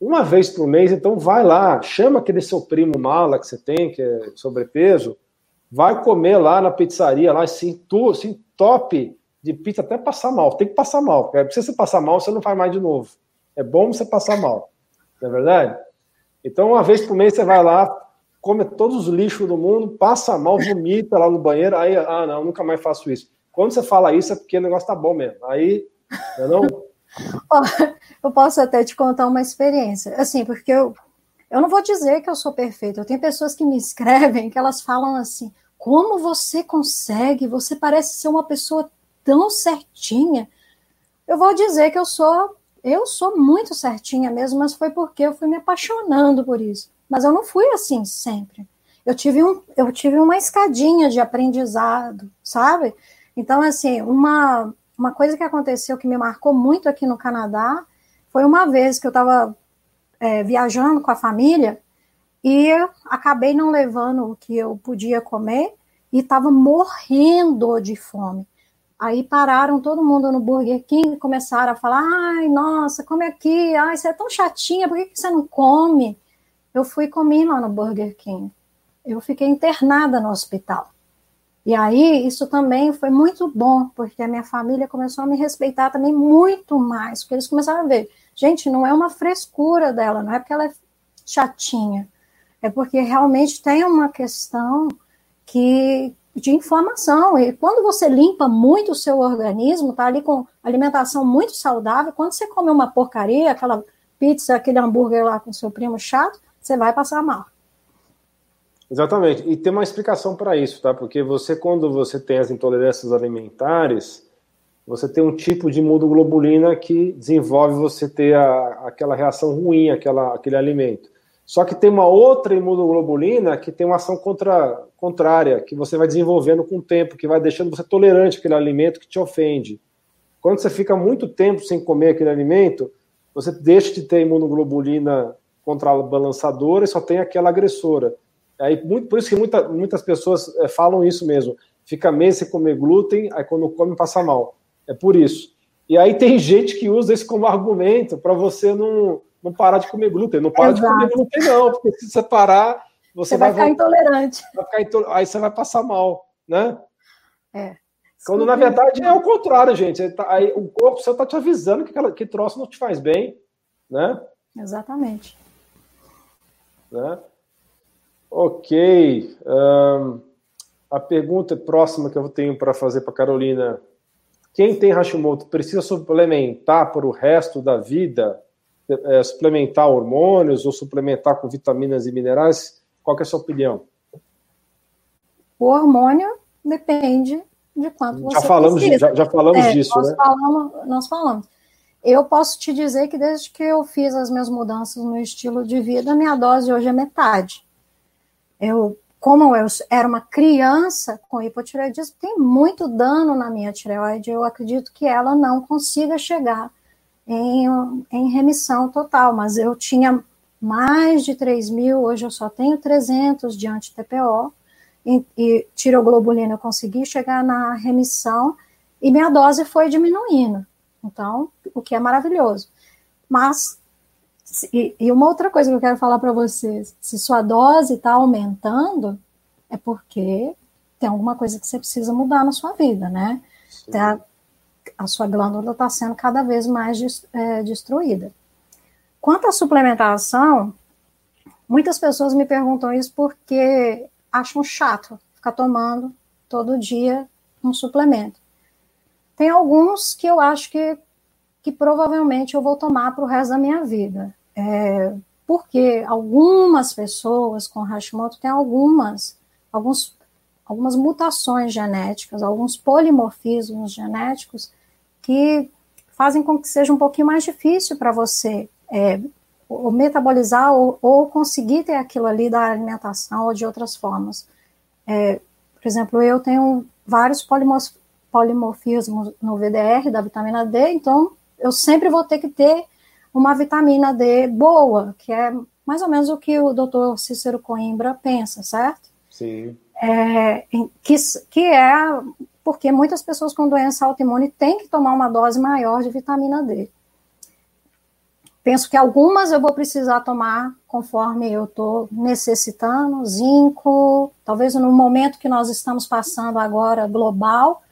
Uma vez por mês, então vai lá, chama aquele seu primo mala que você tem, que é sobrepeso, vai comer lá na pizzaria, lá, assim, tu, assim, top de pizza até passar mal. Tem que passar mal, porque se você passar mal, você não faz mais de novo. É bom você passar mal, não é verdade? Então, uma vez por mês, você vai lá, come todos os lixos do mundo, passa mal, vomita lá no banheiro, aí, ah, não, nunca mais faço isso. Quando você fala isso, é porque o negócio tá bom mesmo. Aí, não, é eu posso até te contar uma experiência, assim, porque eu, eu não vou dizer que eu sou perfeita. Eu tenho pessoas que me escrevem que elas falam assim: como você consegue? Você parece ser uma pessoa tão certinha. Eu vou dizer que eu sou, eu sou muito certinha mesmo, mas foi porque eu fui me apaixonando por isso. Mas eu não fui assim sempre. Eu tive, um, eu tive uma escadinha de aprendizado, sabe? Então, assim, uma, uma coisa que aconteceu que me marcou muito aqui no Canadá foi uma vez que eu estava é, viajando com a família e acabei não levando o que eu podia comer e estava morrendo de fome. Aí pararam todo mundo no Burger King e começaram a falar: ai, nossa, come aqui, ai, você é tão chatinha, por que, você não come? Eu fui comer lá no Burger King. Eu fiquei internada no hospital. E aí, isso também foi muito bom, porque a minha família começou a me respeitar também muito mais, porque eles começaram a ver, gente, não é uma frescura dela, não é porque ela é chatinha, é porque realmente tem uma questão que de inflamação. E quando você limpa muito o seu organismo, tá ali com alimentação muito saudável, quando você come uma porcaria, aquela pizza, aquele hambúrguer lá com seu primo chato, você vai passar mal. Exatamente. E tem uma explicação para isso, tá? Porque você, quando você tem as intolerâncias alimentares, você tem um tipo de imunoglobulina que desenvolve você ter a, aquela reação ruim aquela, aquele alimento. Só que tem uma outra imunoglobulina que tem uma ação contra, contrária, que você vai desenvolvendo com o tempo, que vai deixando você tolerante àquele alimento que te ofende. Quando você fica muito tempo sem comer aquele alimento, você deixa de ter imunoglobulina contrabalançadora e só tem aquela agressora. Aí, muito, por isso que muita, muitas pessoas é, falam isso mesmo. Fica mês sem comer glúten, aí quando come passa mal. É por isso. E aí tem gente que usa isso como argumento para você não, não parar de comer glúten. Não para Exato. de comer glúten, não, porque se você parar, você, você vai, vai, ficar intolerante. Vai ficar. Aí você vai passar mal, né? É. Quando na verdade é o contrário, gente. Tá, aí, o corpo seu está te avisando que, aquela, que troço não te faz bem, né? Exatamente. Né? Ok. Um, a pergunta próxima que eu tenho para fazer para Carolina: quem tem Hashimoto precisa suplementar para o resto da vida? É, suplementar hormônios ou suplementar com vitaminas e minerais? Qual é a sua opinião? O hormônio depende de quanto já você falamos, precisa. Já, já falamos é, disso, nós né? Falamos, nós falamos. Eu posso te dizer que desde que eu fiz as minhas mudanças no estilo de vida, minha dose hoje é metade. Eu, como eu era uma criança com hipotireoidismo, tem muito dano na minha tireoide. Eu acredito que ela não consiga chegar em, em remissão total, mas eu tinha mais de 3 mil, hoje eu só tenho 300 de anti-TPO, e, e tiroglobulina eu consegui chegar na remissão, e minha dose foi diminuindo, então, o que é maravilhoso. Mas, e, e uma outra coisa que eu quero falar para vocês, se sua dose está aumentando, é porque tem alguma coisa que você precisa mudar na sua vida, né? Tá, a sua glândula está sendo cada vez mais é, destruída. Quanto à suplementação, muitas pessoas me perguntam isso porque acham chato ficar tomando todo dia um suplemento. Tem alguns que eu acho que, que provavelmente eu vou tomar para o resto da minha vida. É, porque algumas pessoas com Hashimoto têm algumas, alguns algumas mutações genéticas, alguns polimorfismos genéticos que fazem com que seja um pouquinho mais difícil para você é, ou metabolizar ou, ou, conseguir ter aquilo ali da alimentação ou de outras formas. É, por exemplo, eu tenho vários polimorfismos no VDR da vitamina D, então eu sempre vou ter que ter uma vitamina D boa, que é mais ou menos o que o doutor Cícero Coimbra pensa, certo? Sim. É, que, que é porque muitas pessoas com doença autoimune têm que tomar uma dose maior de vitamina D. Penso que algumas eu vou precisar tomar conforme eu estou necessitando, zinco, talvez no momento que nós estamos passando agora global,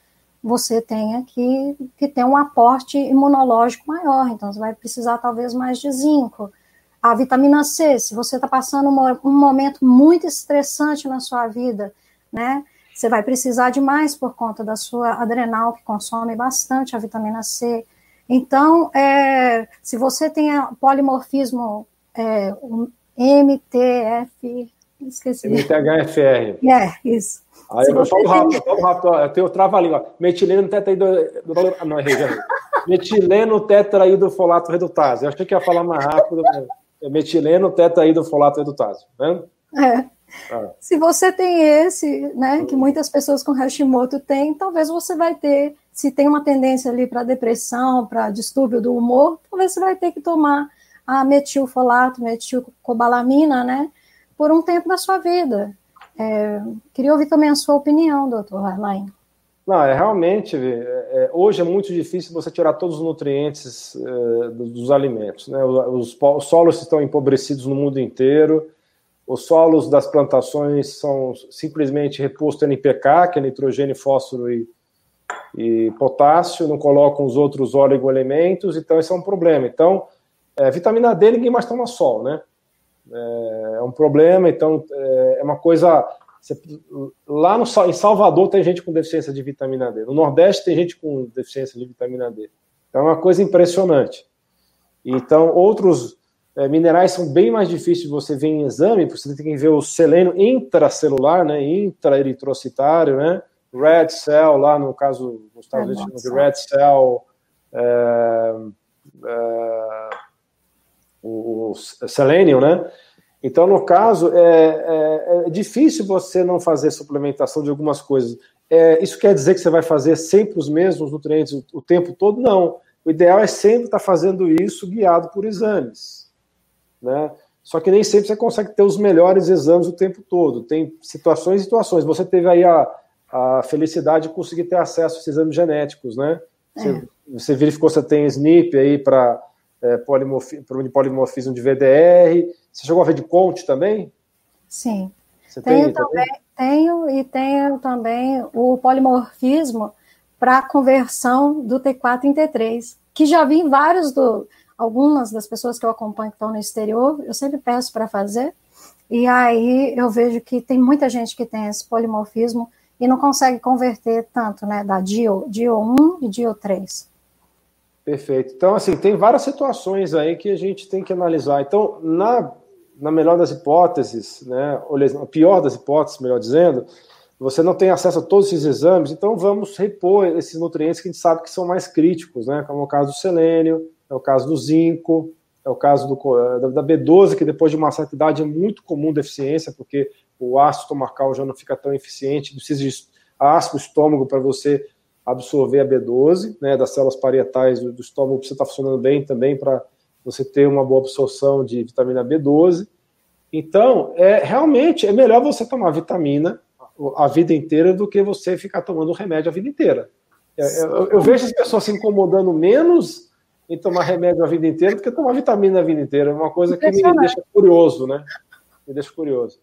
você tenha que, que ter um aporte imunológico maior, então você vai precisar talvez mais de zinco. A vitamina C, se você está passando um, um momento muito estressante na sua vida, né? Você vai precisar de mais por conta da sua adrenal, que consome bastante a vitamina C. Então, é, se você tem polimorfismo é, um MTF, esqueci. MTHFR. É, isso. Aí eu falo rápido, falo rápido, eu tenho trava-língua. Metileno tetraído... Não, errei, já Metileno tetraído folato redutase. Eu achei que ia falar mais rápido. É metileno tetraído folato redutase. Tá é. Ah. Se você tem esse, né, que muitas pessoas com Hashimoto têm, talvez você vai ter se tem uma tendência ali para depressão, para distúrbio do humor, talvez você vai ter que tomar a metilfolato, metilcobalamina, né, por um tempo da sua vida. É, queria ouvir também a sua opinião, doutor Harlain. Não, é realmente, é, é, hoje é muito difícil você tirar todos os nutrientes é, dos, dos, alimentos. Né? Os, os, solos estão empobrecidos no mundo inteiro, os solos das plantações são simplesmente reposto NPK, que é nitrogênio, fósforo e, e potássio, não colocam os outros oligoelementos, então esse é um problema. Então, é, vitamina D ninguém mais toma sol, né? É, é um problema, então é uma coisa. Você, lá no, em Salvador tem gente com deficiência de vitamina D, no Nordeste tem gente com deficiência de vitamina D. Então é uma coisa impressionante. Então, outros é, minerais são bem mais difíceis de você ver em exame, porque você tem que ver o selênio intracelular, né, intraeritrocitário, né, red cell, lá no caso, nos Estados Unidos, de red cell, é, é, o, o selênio, né? Então, no caso, é, é, é, difícil você não fazer suplementação de algumas coisas. É, isso quer dizer que você vai fazer sempre os mesmos nutrientes o, o tempo todo? Não. O ideal é sempre estar fazendo isso guiado por exames. Né? Só que nem sempre você consegue ter os melhores exames o tempo todo. Tem situações e situações. Você teve aí a, a felicidade de conseguir ter acesso a esses exames genéticos, né? Você, é. você verificou se tem SNP aí para é, polimorfismo de VDR. Você chegou a ver de Conte também? Sim. Você tenho tem, também, tenho e tenho também o polimorfismo para conversão do T4 em T3, que já vi em vários do, algumas das pessoas que eu acompanho que estão no exterior, eu sempre peço para fazer, e aí eu vejo que tem muita gente que tem esse polimorfismo e não consegue converter tanto, né, da DIO, DIO 1 e DIO 3. Perfeito. Então, assim, tem várias situações aí que a gente tem que analisar. Então, na, na melhor das hipóteses, né, ou pior das hipóteses, melhor dizendo, você não tem acesso a todos esses exames, então vamos repor esses nutrientes que a gente sabe que são mais críticos, né, como o caso do selênio, é o caso do zinco, é o caso do, da B12, que depois de uma certa idade é muito comum deficiência, porque o ácido estomacal já não fica tão eficiente, precisa de ácido estômago para você absorver a B12, né, das células parietais do, estômago precisa estar funcionando bem também para você ter uma boa absorção de vitamina B12. Então, é realmente é melhor você tomar vitamina a vida inteira do que você ficar tomando remédio a vida inteira. É, eu, eu vejo as pessoas se incomodando menos em tomar remédio a vida inteira do que tomar vitamina a vida inteira. É uma coisa que me deixa curioso, né? Me deixa curioso.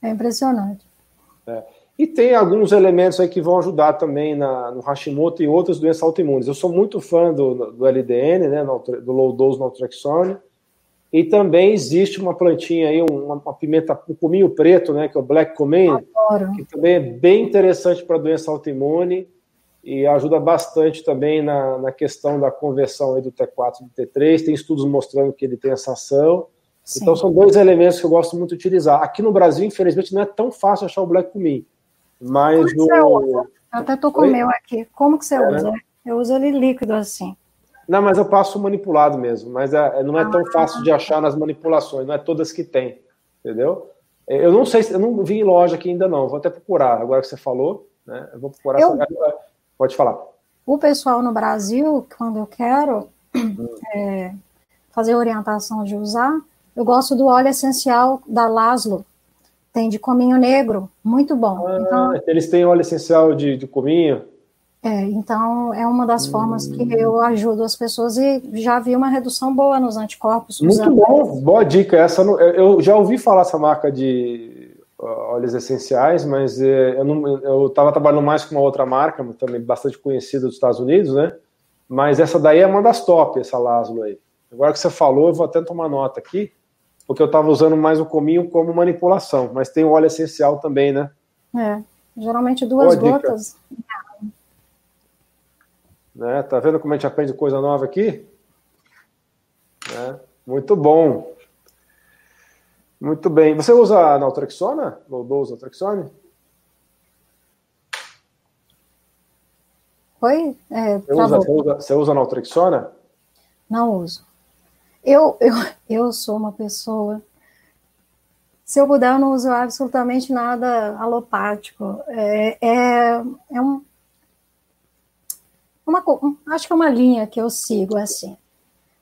É impressionante. É. E tem alguns elementos aí que vão ajudar também na, no Hashimoto e outras doenças autoimunes. Eu sou muito fã do, do LDN, né, do low dose naltrexone, e também existe uma plantinha aí, uma, uma pimenta, um cominho preto, né, que é o black cumin, que também é bem interessante para doença autoimune e ajuda bastante também na, na questão da conversão aí do T4 e do T3. Tem estudos mostrando que ele tem essa ação. Sim. Então são dois elementos que eu gosto muito de utilizar. Aqui no Brasil, infelizmente, não é tão fácil achar o Black Cumin. Mas Como o... você usa? Eu até tô com o meu aqui. Como que você é, usa? Né? Eu uso ele líquido assim. Não, mas eu passo manipulado mesmo. Mas é, não é tão ah, fácil de achar nas manipulações. Não é todas que tem. Entendeu? Eu não sei, eu não vi em loja aqui ainda não. Vou até procurar. Agora que você falou, né? Eu vou procurar. Eu... Pode falar. O pessoal no Brasil, quando eu quero é, fazer orientação de usar, eu gosto do óleo essencial da Laszlo. Tem de cominho negro, muito bom. Ah, então, eles têm óleo essencial de, de cominho? É, então é uma das hum. formas que eu ajudo as pessoas e já vi uma redução boa nos anticorpos. Muito bom, boa dica. Essa eu já ouvi falar essa marca de óleos essenciais, mas é, eu estava trabalhando mais com uma outra marca, também bastante conhecida dos Estados Unidos, né? Mas essa daí é uma das top, essa Laszlo aí. Agora que você falou, eu vou até tomar nota aqui, porque eu estava usando mais o cominho como manipulação, mas tem o óleo essencial também, né? É, geralmente duas Boa gotas. Né? Tá vendo como a gente aprende coisa nova aqui? Né? Muito bom. Muito bem. Você usa naltrexona? Low dose naltrexone? Oi? É, você, usa, você, usa, você usa naltrexona? Não uso. Eu, eu, eu sou uma pessoa. Se eu puder, eu não uso absolutamente nada alopático. É, é, é um, uma, acho que é uma linha que eu sigo assim.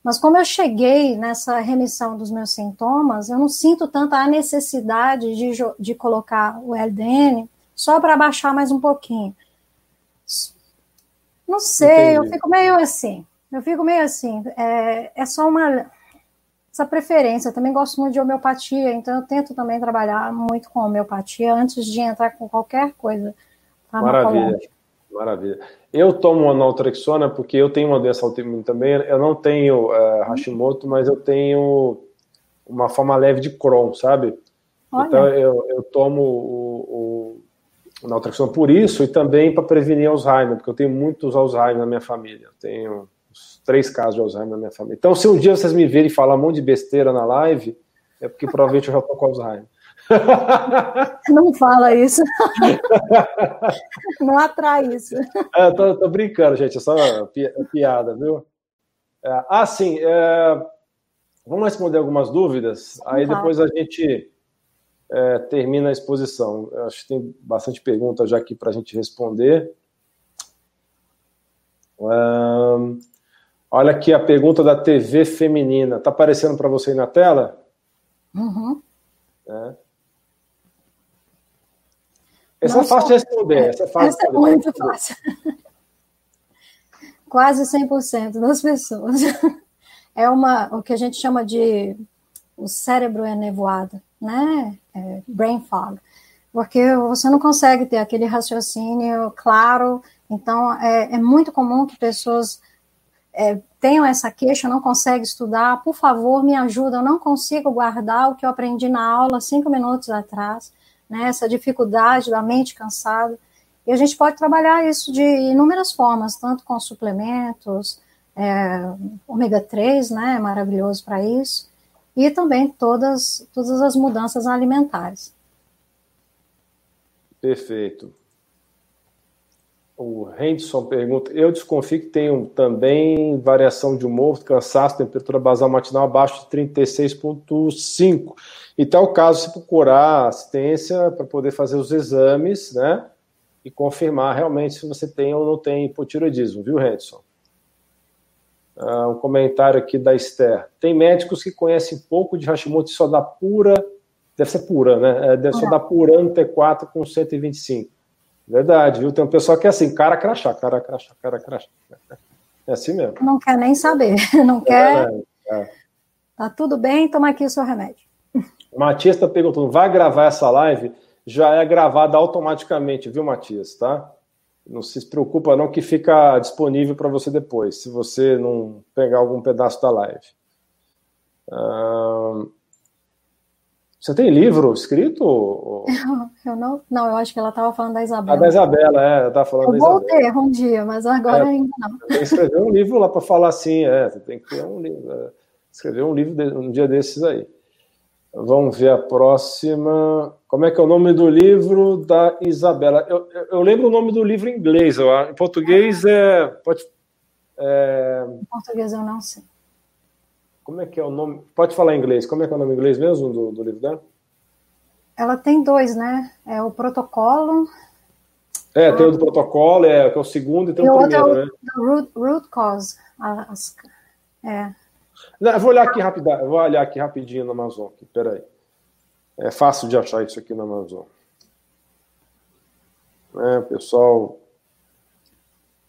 Mas como eu cheguei nessa remissão dos meus sintomas, eu não sinto tanta a necessidade de, de colocar o LDN só para baixar mais um pouquinho. Não sei, Entendi. eu fico meio assim. Eu fico meio assim. É, é só uma essa preferência. Eu também gosto muito de homeopatia, então eu tento também trabalhar muito com homeopatia antes de entrar com qualquer coisa. Maravilha. Maravilha. Eu tomo a naltrexona porque eu tenho uma doença autoimune também. Eu não tenho é, Hashimoto, mas eu tenho uma forma leve de Crohn, sabe? Olha. Então eu, eu tomo o, o, naltrexona por isso e também para prevenir Alzheimer, porque eu tenho muitos Alzheimer na minha família. Eu tenho três casos de Alzheimer na minha família. Então, se um dia vocês me verem falar um monte de besteira na live, é porque provavelmente eu já estou com Alzheimer. Não fala isso. Não atrai isso. É, tô, tô, brincando, gente. É só piada, viu? É, ah, sim. É, vamos responder algumas dúvidas. Aí depois a gente é, termina a exposição. Eu acho que tem bastante perguntas já aqui para a gente responder. Um, olha aqui a pergunta da TV feminina. Está aparecendo para você aí na tela? Uhum. É. Essa é fácil de responder. Essa é, fácil essa é muito fácil. Quase 100% das pessoas. É uma, o que a gente chama de o cérebro é nevoado, né? É brain fog. Porque você não consegue ter aquele raciocínio claro. Então, é, é muito comum que pessoas é, tenham essa queixa, não conseguem estudar. Por favor, me ajuda. Eu não consigo guardar o que eu aprendi na aula cinco minutos atrás né, essa dificuldade da mente cansada. E a gente pode trabalhar isso de inúmeras formas, tanto com suplementos, é, ômega 3, né, maravilhoso para isso, e também todas, todas as mudanças alimentares. Perfeito. O Henderson pergunta: eu desconfio que tenho também variação de humor, cansaço, temperatura basal matinal abaixo de 36,5. E tal caso, se procurar assistência para poder fazer os exames, né? E confirmar realmente se você tem ou não tem hipotiroidismo, viu, Henderson? Ah, um comentário aqui da Esther. Tem médicos que conhecem pouco de Hashimoto e só dá pura, deve ser pura, né? É, deve só dar purano T4 com 125. Verdade, viu? Tem um pessoal que é assim, cara crachá, cara crachá, cara crachá. É assim mesmo. Não quer nem saber, não quer. É, é. Tá tudo bem, toma aqui o seu remédio. Matias está perguntando, vai gravar essa live? Já é gravada automaticamente, viu, Matias, tá? Não se preocupa não que fica disponível para você depois, se você não pegar algum pedaço da live. Você tem livro escrito? Eu não, não, eu acho que ela estava falando da Isabela. A da Isabela, é, ela estava falando eu da vou ter um dia, mas agora é, ainda não. Tem que escrever um livro lá para falar assim, é, você tem que ter um livro, é, escrever um livro de, um dia desses aí. Vamos ver a próxima. Como é que é o nome do livro da Isabela? Eu, eu lembro o nome do livro em inglês. Em português é. Pode, é... Em português eu não sei. Como é que é o nome? Pode falar em inglês. Como é que é o nome em inglês mesmo do, do livro dela? Ela tem dois, né? É o protocolo. É, tem o do protocolo, é, que é o segundo, e tem o primeiro, é o, né? Root, root cause. As, é. Não, eu vou olhar aqui rapidinho, vou olhar aqui rapidinho no Amazon. Aqui, peraí. É fácil de achar isso aqui no Amazon. É, pessoal.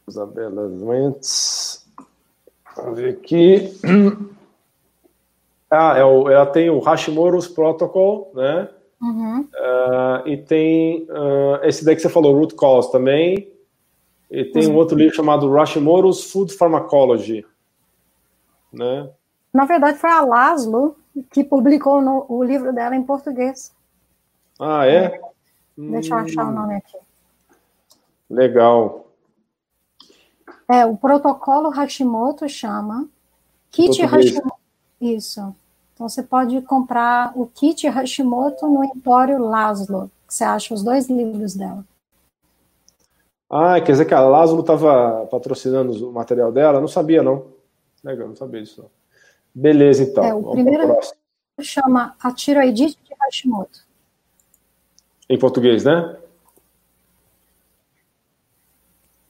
Isabela Lentz. Vamos ver aqui. Ah, é o, ela tem o Hashimoto's Protocol, né? Uhum. Uh, e tem uh, esse daí que você falou, Root Cause também. E tem uhum. um outro livro chamado Hashimoto's Food Pharmacology. Né? Na verdade, foi a Laszlo que publicou no, o livro dela em português. Ah, é? Deixa eu achar o hum. nome aqui. Legal. É, o protocolo Hashimoto chama Kit Hashimoto. Isso. Então você pode comprar o kit Hashimoto no Empório Laszlo, que você acha os dois livros dela. Ah, quer dizer que a Laszlo estava patrocinando o material dela? Não sabia, não. Legal, não sabia disso. Não. Beleza, então. É, o Vamos primeiro chama a tiroidite de Hashimoto. Em português, né?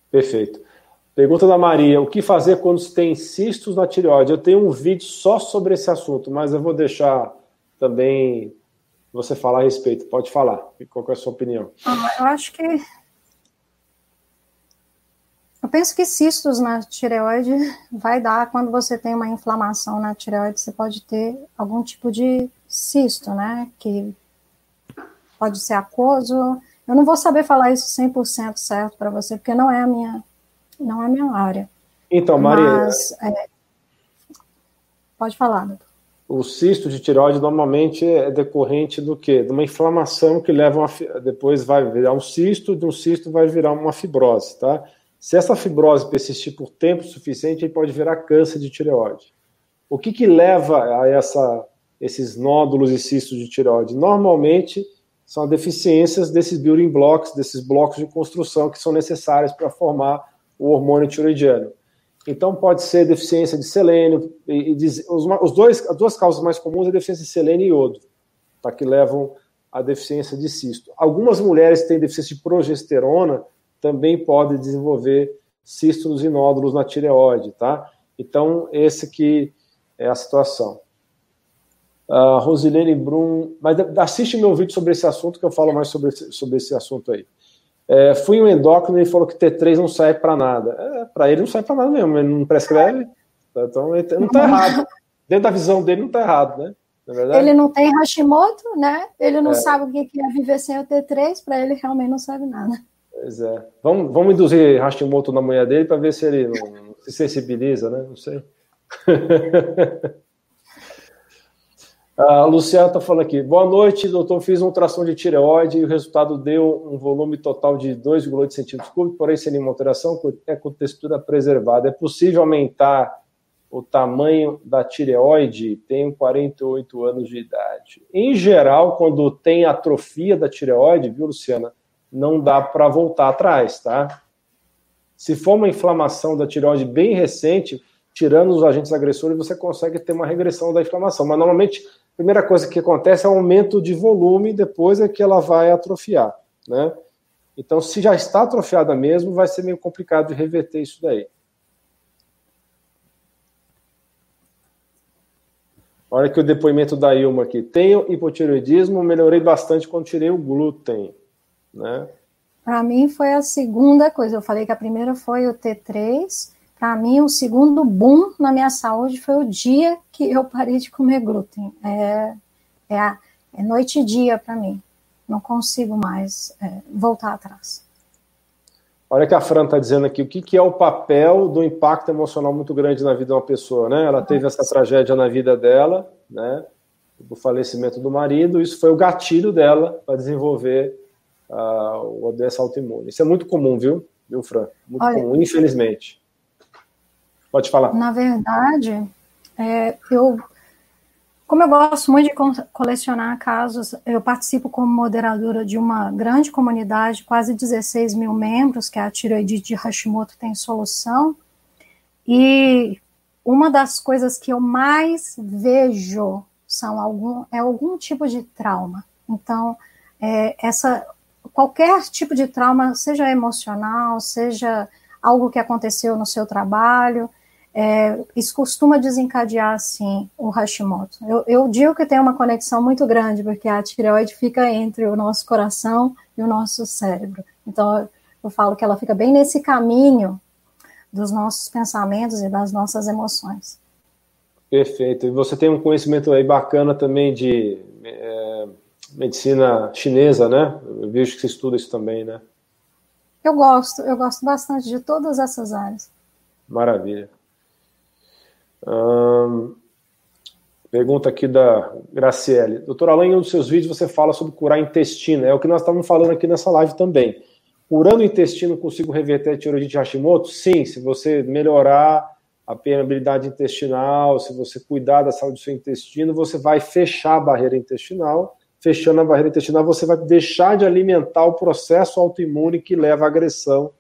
Perfeito. Pergunta da Maria: o que fazer quando se tem cistos na tireoide? Eu tenho um vídeo só sobre esse assunto, mas eu vou deixar também você falar a respeito. Pode falar. Qual é a sua opinião? Ah, eu acho que eu penso que cistos na tireoide vai dar quando você tem uma inflamação na tireoide, você pode ter algum tipo de cisto, né? Que pode ser aquoso. Eu não vou saber falar isso 100% certo para você, porque não é a minha não é minha área. Então, Maria, Mas, é... pode falar, doutor. O cisto de tireoide normalmente é decorrente do quê? De uma inflamação que leva uma, depois vai virar um cisto, de um cisto vai virar uma fibrose, tá? Se essa fibrose persistir por tempo suficiente, ele pode virar câncer de tireoide. O que, que leva a essa, esses nódulos e cistos de tireoide? Normalmente são deficiências desses building blocks, desses blocos de construção que são necessários para formar o hormônio tiroidiano. Então pode ser deficiência de selênio, e, e os, os, dois, as duas causas mais comuns é deficiência de selênio e iodo, tá, que levam à deficiência de cisto. Algumas mulheres têm deficiência de progesterona, também pode desenvolver cístulos e nódulos na tireoide, tá? Então, esse que é a situação. Uh, Rosilene Brum, mas assiste meu vídeo sobre esse assunto que eu falo mais sobre sobre esse assunto aí. É, fui um endócrino e ele falou que T3 não serve para nada. É, para ele não serve para nada mesmo, ele não prescreve. Então ele não está errado. Dentro da visão dele não está errado, né? É ele não tem Hashimoto, né? Ele não é. sabe o que é viver sem o T3, para ele realmente não serve nada. Pois é. Vamos, vamos induzir Hashimoto na mulher dele para ver se ele não se sensibiliza, né? Não sei. A Luciana está falando aqui. Boa noite, doutor. Fiz uma ultrassom de tireoide e o resultado deu um volume total de 2,8 centímetros cúbicos, porém sem nenhuma alteração, é com textura preservada. É possível aumentar o tamanho da tireoide? Tenho 48 anos de idade. Em geral, quando tem atrofia da tireoide, viu, Luciana? não dá para voltar atrás, tá? Se for uma inflamação da tireoide bem recente, tirando os agentes agressores, você consegue ter uma regressão da inflamação. Mas normalmente, a primeira coisa que acontece é o aumento de volume, depois é que ela vai atrofiar, né? Então, se já está atrofiada mesmo, vai ser meio complicado de reverter isso daí. Olha aqui o depoimento da Ilma aqui. Tenho hipotireoidismo, melhorei bastante quando tirei o glúten né? Para mim foi a segunda coisa. Eu falei que a primeira foi o T3. Para mim, o segundo boom na minha saúde foi o dia que eu parei de comer glúten. É, é, a, é noite e dia para mim. Não consigo mais é, voltar atrás. Olha que a Fran está dizendo aqui, o que, que, é o papel do impacto emocional muito grande na vida de uma pessoa, né? Ela teve essa tragédia na vida dela, né? Do falecimento do marido, isso foi o gatilho dela para desenvolver uh, o doença autoimune. Isso é muito comum, viu, viu Fran? Muito Olha, comum, infelizmente. Pode falar. Na verdade, é, eu Como eu gosto muito de colecionar casos, eu participo como moderadora de uma grande comunidade, quase 16 mil membros, que é a tiroide de Hashimoto tem solução. E uma das coisas que eu mais vejo são algum, é algum tipo de trauma. Então, é, essa qualquer tipo de trauma, seja emocional, seja algo que aconteceu no seu trabalho, é, isso costuma desencadear, assim, o Hashimoto. Eu, eu, digo que tem uma conexão muito grande, porque a tireoide fica entre o nosso coração e o nosso cérebro. Então, eu falo que ela fica bem nesse caminho dos nossos pensamentos e das nossas emoções. Perfeito. E você tem um conhecimento aí bacana também de é, medicina chinesa, né? Eu vejo que você estuda isso também, né? Eu gosto, eu gosto bastante de todas essas áreas. Maravilha. Pergunta aqui da Graciele. Doutor Alain, em um dos seus vídeos você fala sobre curar intestino. É o que nós estávamos falando aqui nessa live também. Curando o intestino, consigo reverter a tiroide de Hashimoto? Sim, se você melhorar a permeabilidade intestinal, se você cuidar da saúde do seu intestino, você vai fechar a barreira intestinal. Fechando a barreira intestinal, você vai deixar de alimentar o processo autoimune que leva à agressão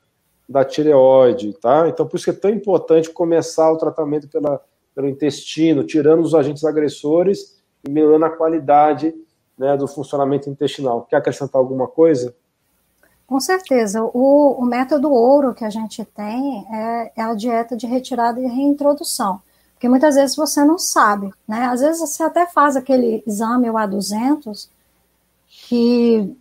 da tireoide, tá? Então, por isso que é tão importante começar o tratamento pela pelo intestino, tirando os agentes agressores e melhorando a qualidade né, do funcionamento intestinal. Quer acrescentar alguma coisa? Com certeza. O, o método ouro que a gente tem é, é, a dieta de retirada e reintrodução. Porque muitas vezes você não sabe, né? Às vezes você até faz aquele exame, o A200, que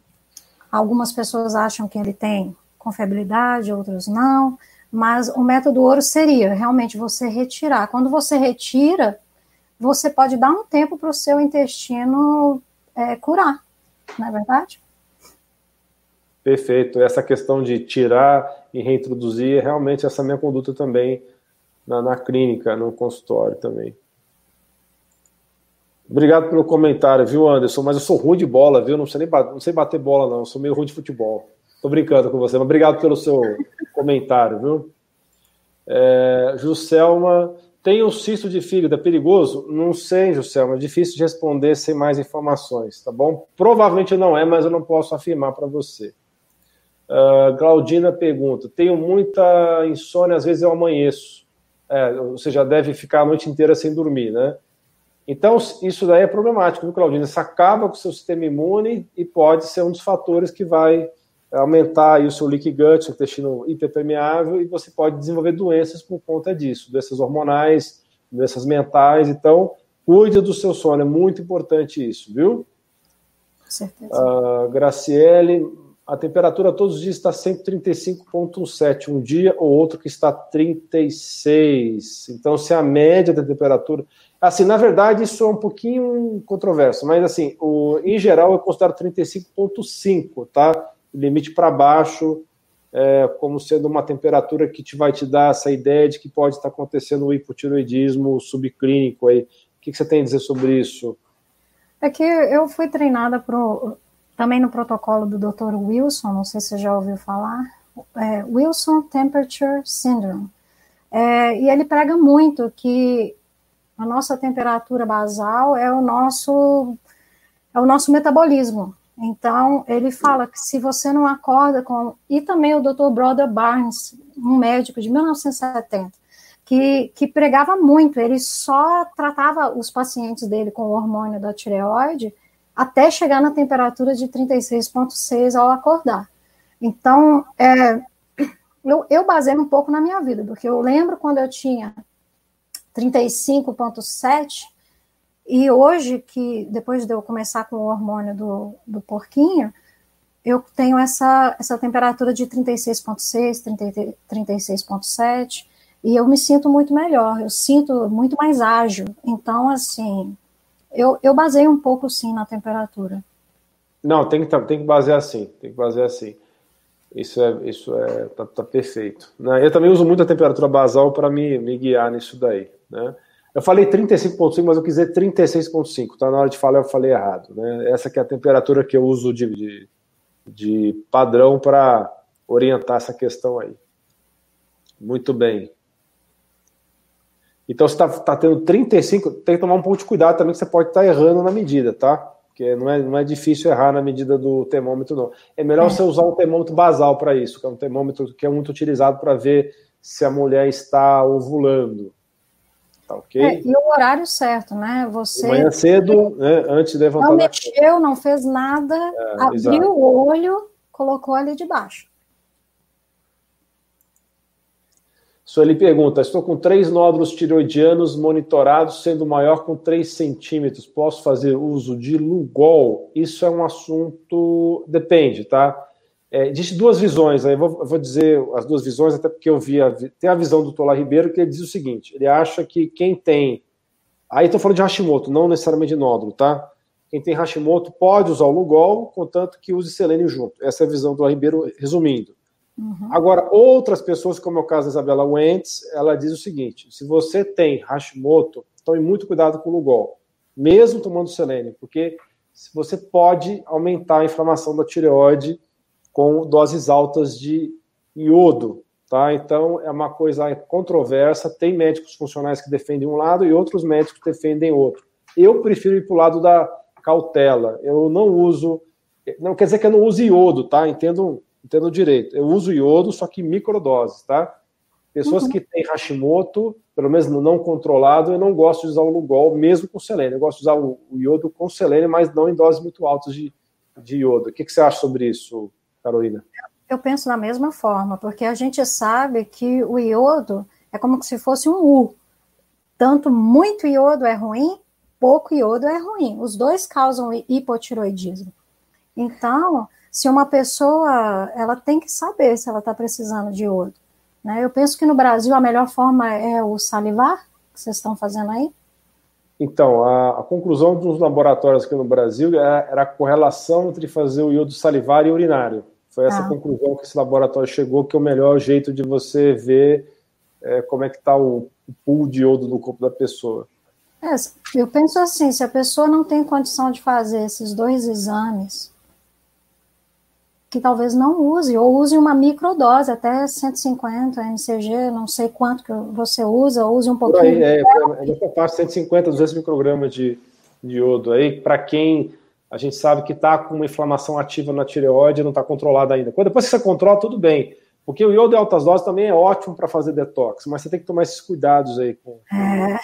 algumas pessoas acham que ele tem confiabilidade, outros não. Mas o método ouro seria realmente você retirar. Quando você retira, você pode dar um tempo para o seu intestino é, curar, não é verdade? Perfeito. Essa questão de tirar e reintroduzir é realmente essa minha conduta também na, na clínica, no consultório também. Obrigado pelo comentário, viu, Anderson? Mas eu sou ruim de bola, viu? Não sei nem bater, não sei bater bola, não. Eu sou meio ruim de futebol. Tô brincando com você, mas obrigado pelo seu comentário, viu? É, Juscelma, tem um cisto de fígado, é perigoso? Não sei, Juscelma, é difícil de responder sem mais informações, tá bom? Provavelmente não é, mas eu não posso afirmar para você. Uh, Claudina pergunta: tenho muita insônia, às vezes eu amanheço. É, você já deve ficar a noite inteira sem dormir, né? Então, isso daí é problemático, viu, Claudina? Isso acaba com o seu sistema imune e pode ser um dos fatores que vai aumentar aí o seu leaky gut, seu intestino hiperpermeável, e você pode desenvolver doenças por conta disso, doenças hormonais, doenças mentais. Então, cuide do seu sono, é muito importante isso, viu? Com certeza. Uh, Graciele, a temperatura todos os dias está 135,7, um dia ou outro que está 36. Então, se a média da temperatura. Assim, na verdade, isso é um pouquinho controverso, mas assim, o, em geral eu considero 35,5, tá? Limite para baixo, é, como sendo uma temperatura que te vai te dar essa ideia de que pode estar acontecendo o hipotiroidismo subclínico aí. O que, que você tem a dizer sobre isso? É que eu fui treinada pro, também no protocolo do Dr. Wilson, não sei se você já ouviu falar, é, Wilson Temperature Syndrome. É, e ele prega muito que a nossa temperatura basal é o nosso é o nosso metabolismo. Então, ele fala que se você não acorda com. E também o Dr. Brother Barnes, um médico de 1970, que, que pregava muito, ele só tratava os pacientes dele com o hormônio da tireoide até chegar na temperatura de 36,6 ao acordar. Então, é, eu, eu baseio um pouco na minha vida, porque eu lembro quando eu tinha 35,7 e hoje, que depois de eu começar com o hormônio do, do porquinho, eu tenho essa, essa temperatura de 36,6, 36,7, e eu me sinto muito melhor, eu sinto muito mais ágil. Então, assim, eu, eu baseio um pouco, sim, na temperatura. Não, tem que, tem que basear assim, tem que basear assim. Isso é, isso é, tá, tá perfeito. Né? Eu também uso muito a temperatura basal para me, me guiar nisso daí, né? Eu falei 35,5, mas eu quis dizer 36,5, tá? Na hora de falar eu falei errado, né? Essa que é a temperatura que eu uso de, de, de padrão para orientar essa questão aí. Muito bem. Então, você está tá tendo 35, tem que tomar um pouco de cuidado também, que você pode estar tá errando na medida, tá? Porque não é, não é difícil errar na medida do termômetro, não. É melhor você usar um termômetro basal para isso, que é um termômetro que é muito utilizado para ver se a mulher está ovulando. Tá ok? É, e o horário certo, né? Você. Manhã cedo, né, antes de levantar. Não mexeu, não fez nada, é, abriu exato. o olho, colocou ali debaixo. Sueli pergunta: estou com três nódulos tiroidianos monitorados, sendo maior com 3 centímetros. Posso fazer uso de Lugol? Isso é um assunto. Depende, tá? É, existe duas visões, aí eu vou, eu vou, dizer as duas visões, até porque eu vi a, tem a visão do Tolar Ribeiro, que ele diz o seguinte: ele acha que quem tem. Aí estou falando de Hashimoto, não necessariamente de nódulo, tá? Quem tem Hashimoto pode usar o Lugol, contanto que use selênio junto. Essa é a visão do Ribeiro, resumindo. Uhum. Agora, outras pessoas, como é o caso da Isabela Wentz, ela diz o seguinte: se você tem Hashimoto, tome muito cuidado com o Lugol, mesmo tomando selênio, porque você pode aumentar a inflamação da tireoide com doses altas de iodo, tá? Então é uma coisa controversa. Tem médicos funcionais que defendem um lado e outros médicos defendem outro. Eu prefiro ir para o lado da cautela. Eu não uso, não quer dizer que eu não use iodo, tá? Entendo entendo direito. Eu uso iodo, só que microdoses, tá? Pessoas uhum. que têm Hashimoto, pelo menos não controlado, eu não gosto de usar o Lugol, mesmo com selênio. Eu gosto de usar o, iodo com selênio, mas não em doses muito altas de, de iodo. O que, que você acha sobre isso, Carolina? Eu penso da mesma forma, porque a gente sabe que o iodo é como se fosse um U. Tanto muito iodo é ruim, pouco iodo é ruim. Os dois causam hipotiroidismo. Então, se uma pessoa, ela tem que saber se ela está precisando de iodo. Né? Eu penso que no Brasil a melhor forma é o salivar, que vocês estão fazendo aí. Então, a, a conclusão dos laboratórios aqui no Brasil era, era, a correlação entre fazer o iodo salivar e urinário. Foi essa ah. conclusão que esse laboratório chegou, que é o melhor jeito de você ver é, como é que está o, o pool de iodo no corpo da pessoa. É, eu penso assim, se a pessoa não tem condição de fazer esses dois exames, que talvez não use, ou use uma microdose, até 150 mcg, não sei quanto que você usa, use um pouquinho. Por aí, é, é nessa faixa 150, 200 microgramas de, de iodo aí, para quem a gente sabe que está com uma inflamação ativa na tireoide, não está controlada ainda. Depois que você controla, tudo bem. Porque o iodo em altas doses também é ótimo para fazer detox, mas você tem que tomar esses cuidados aí. Com, é,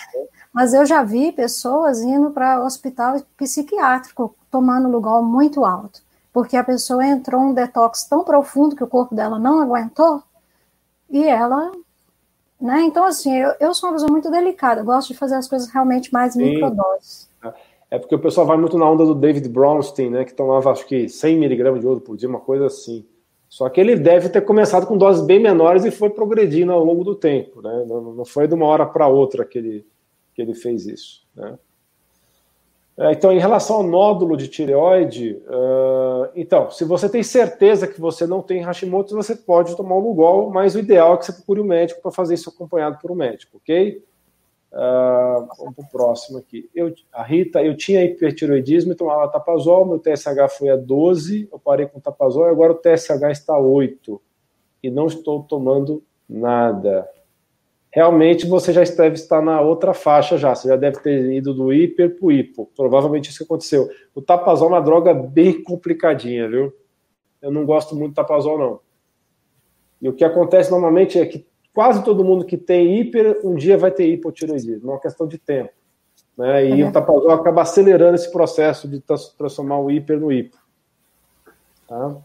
mas eu já vi pessoas indo para hospital psiquiátrico tomando lugar muito alto porque a pessoa entrou um detox tão profundo que o corpo dela não aguentou e ela. Né? Então, assim, eu, eu sou uma pessoa muito delicada, gosto de fazer as coisas realmente mais Sim. microdoses. É porque o pessoal vai muito na onda do David Bronstein, né, que tomava acho que 100 miligramas de ouro por dia, uma coisa assim. Só que ele deve ter começado com doses bem menores e foi progredindo ao longo do tempo, né? Não, foi de uma hora para outra que ele, que ele fez isso, né? É, então, em relação ao nódulo de tireoide, uh, então, se você tem certeza que você não tem Hashimoto, você pode tomar o Lugol, mas o ideal é que você procure o um médico para fazer isso acompanhado por um médico, ok? Uh, vamos para o próximo aqui. Eu, a Rita, eu tinha hipertiroidismo e tomava tapazol, meu TSH foi a 12, eu parei com tapazol e agora o TSH está a 8 e não estou tomando nada realmente você já deve estar na outra faixa já, você já deve ter ido do hiper para o hipo, provavelmente isso que aconteceu. O tapazol é uma droga bem complicadinha, viu? Eu não gosto muito do tapazol, não. E o que acontece normalmente é que quase todo mundo que tem hiper, um dia vai ter hipotiroidismo, é uma questão de tempo. Né? E é. o tapazol acaba acelerando esse processo de transformar o hiper no hipo. Tá?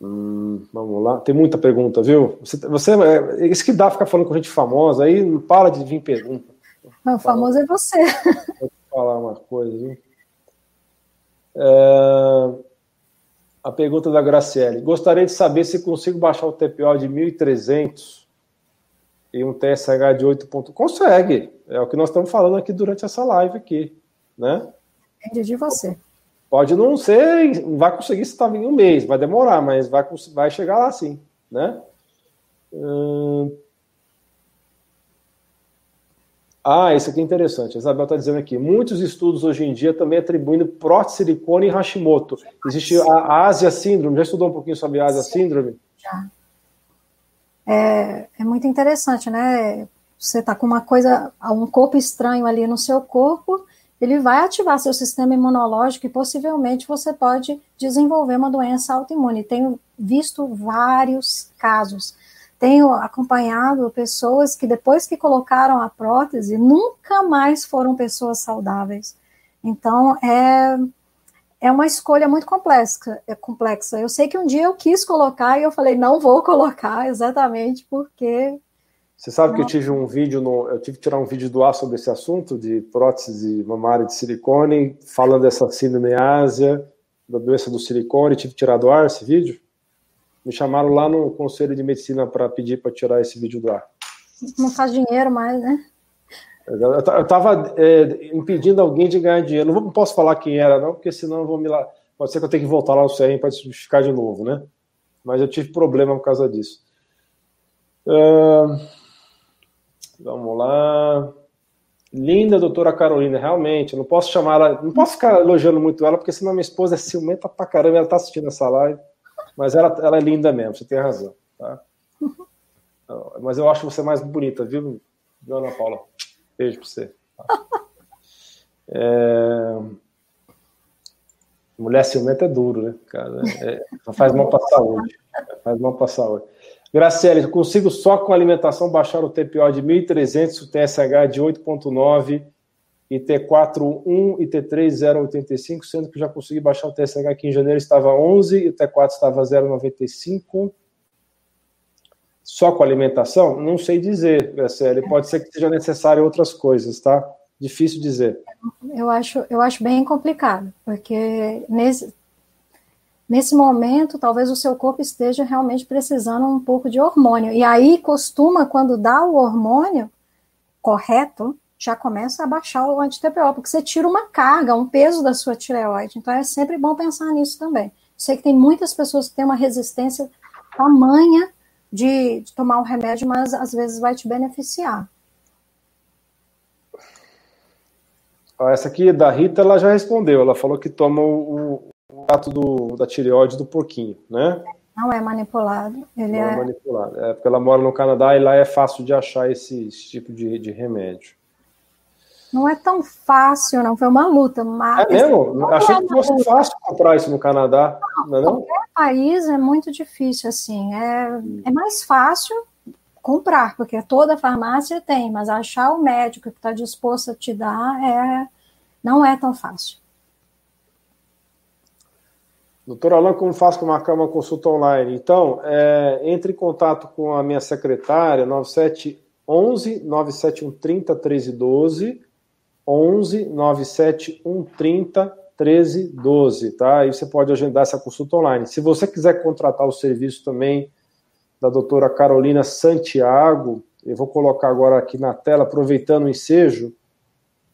Hum, vamos lá, tem muita pergunta, viu? Você, você é, isso que dá ficar falando com gente famosa, aí não para de vir pergunta. Não, famoso é você. Vou falar uma coisa, viu? É, a pergunta da Graciele. Gostaria de saber se consigo baixar o TPO de 1300 e um TSH de 8. Ponto... Consegue. É o que nós estamos falando aqui durante essa live aqui, né? Depende de você. Pode não ser, vai conseguir se está em um mês, vai demorar, mas vai, vai chegar lá sim, né? Hum... Ah, isso aqui é interessante. A Isabel está dizendo aqui. Muitos estudos hoje em dia também atribuindo prótese silicone e Hashimoto. Existe a Ásia Síndrome. Já estudou um pouquinho sobre a Ásia Síndrome? Já. é, é muito interessante, né? Você está com uma coisa, um corpo estranho ali no seu corpo, ele vai ativar seu sistema imunológico e possivelmente você pode desenvolver uma doença autoimune. Tenho visto vários casos. Tenho acompanhado pessoas que depois que colocaram a prótese nunca mais foram pessoas saudáveis. Então é é uma escolha muito complexa, é complexa. Eu sei que um dia eu quis colocar e eu falei não vou colocar exatamente porque você sabe que eu tive um vídeo, no, eu tive que tirar um vídeo do ar sobre esse assunto de prótese mamária de silicone, falando dessa síndrome Ásia, da doença do silicone, tive que tirar do ar esse vídeo. Me chamaram lá no Conselho de Medicina para pedir para tirar esse vídeo do ar. Não faz dinheiro mais, né? Eu estava é, impedindo alguém de ganhar dinheiro. Não, posso falar quem era, não, porque senão eu vou me lá. Pode ser que eu tenha que voltar lá no CRM para justificar de novo, né? Mas eu tive problema por causa disso. Uh... Vamos lá. Linda doutora Carolina, realmente, não posso chamar ela, não posso ficar elogiando muito ela, porque senão minha esposa é ciumenta pra caramba, ela tá assistindo essa live, mas ela, ela é linda mesmo, você tem razão, tá? Mas eu acho você mais bonita, viu, Ana Paula? Beijo pra você. É... Mulher ciumenta é duro, né, cara? É... faz mal pra saúde. Faz mal pra saúde. Graciela, eu consigo só com alimentação baixar o TPO de 1.300, o TSH de 8.9 e T4 1 e T3 0,85, sendo que já consegui baixar o TSH aqui em janeiro estava 11 e o T4 estava 0,95. Só com alimentação? Não sei dizer, Graciela. Pode ser que seja necessário outras coisas, tá? Difícil dizer. Eu acho, eu acho bem complicado, porque nesse, nesse momento, talvez o seu corpo esteja realmente precisando um pouco de hormônio. E aí costuma, quando dá o hormônio correto, já começa a baixar o anti-TPO, porque você tira uma carga, um peso da sua tireoide. Então é sempre bom pensar nisso também. Sei que tem muitas pessoas que têm uma resistência tamanha de, de tomar um remédio, mas às vezes vai te beneficiar. Essa aqui da Rita, ela já respondeu. Ela falou que toma o, trato do, da tireoide do porquinho, né? Não é manipulado. Ele não é... é manipulado. É porque ela mora no Canadá e lá é fácil de achar esse, esse tipo de, de remédio. Não é tão fácil, não. Foi uma luta. Mas... É mesmo? Achei é que fosse luta. fácil comprar isso no Canadá. Não, não, é não? Qualquer país é muito difícil, assim. É, é mais fácil comprar, porque toda farmácia tem, mas achar o médico que está disposto a te dar é, não é tão fácil. Doutor Alain, como faço para marcar uma consulta online? Então, é, entre em contato com a minha secretária, 9711 97130 1312, 11 97130 1312, tá? Aí você pode agendar essa consulta online. Se você quiser contratar o serviço também da doutora Carolina Santiago, eu vou colocar agora aqui na tela, aproveitando o ensejo,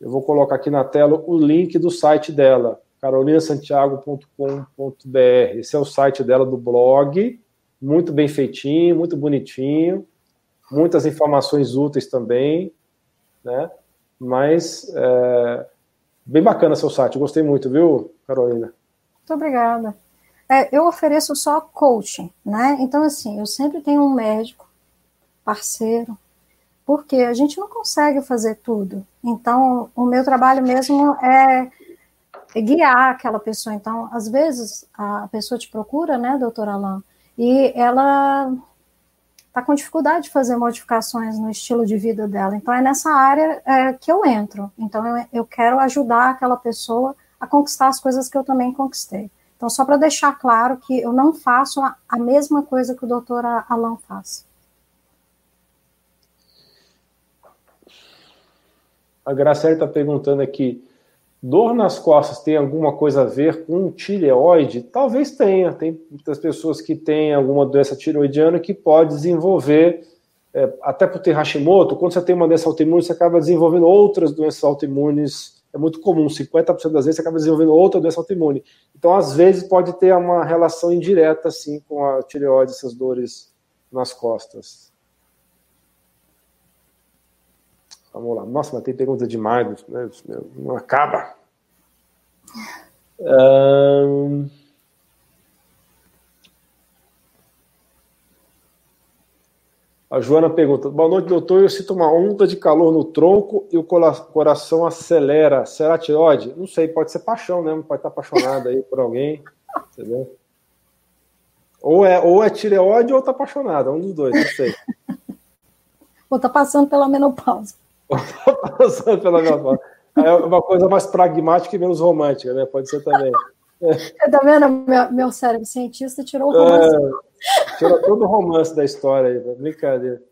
eu vou colocar aqui na tela o link do site dela, carolinasantiago.com.br. Esse é o site dela do blog, muito bem feitinho, muito bonitinho, muitas informações úteis também, né? Mas é, bem bacana seu site, gostei muito, viu, Carolina? Muito obrigada. É, eu ofereço só coaching, né? Então, assim, eu sempre tenho um médico, parceiro, porque a gente não consegue fazer tudo. Então, o meu trabalho mesmo é guiar aquela pessoa. Então, às vezes, a pessoa te procura, né, doutora Alain, e ela está com dificuldade de fazer modificações no estilo de vida dela. Então, é nessa área é, que eu entro. Então, eu, eu quero ajudar aquela pessoa a conquistar as coisas que eu também conquistei. Então, só para deixar claro que eu não faço a, a mesma coisa que o doutor Alain faz. A Graciela está perguntando aqui, Dor nas costas tem alguma coisa a ver com tireoide? Talvez tenha. Tem muitas pessoas que têm alguma doença tireoidiana que pode desenvolver, é, até por ter Hashimoto, quando você tem uma doença autoimune, você acaba desenvolvendo outras doenças autoimunes. É muito comum, 50% das vezes você acaba desenvolvendo outra doença autoimune. Então, às vezes, pode ter uma relação indireta, assim, com a tireoide, essas dores nas costas. Vamos lá. Nossa, mas tem pergunta demais, né? não acaba. Um... Joana pergunta: Boa noite, doutor. Eu sinto uma onda de calor no tronco e o coração acelera. Será tireoide? Não sei, pode ser paixão mesmo, pode estar apaixonada aí por alguém. Entendeu? Ou é, ou é tireoide ou está apaixonada, um dos dois, não sei. ou está passando pela menopausa. Passando pela menopausa. É uma coisa mais pragmática e menos romântica, né? Pode ser também. Tá vendo? Meu, meu cérebro cientista tirou o romance. É, tirou todo o romance da história aí, né? brincadeira.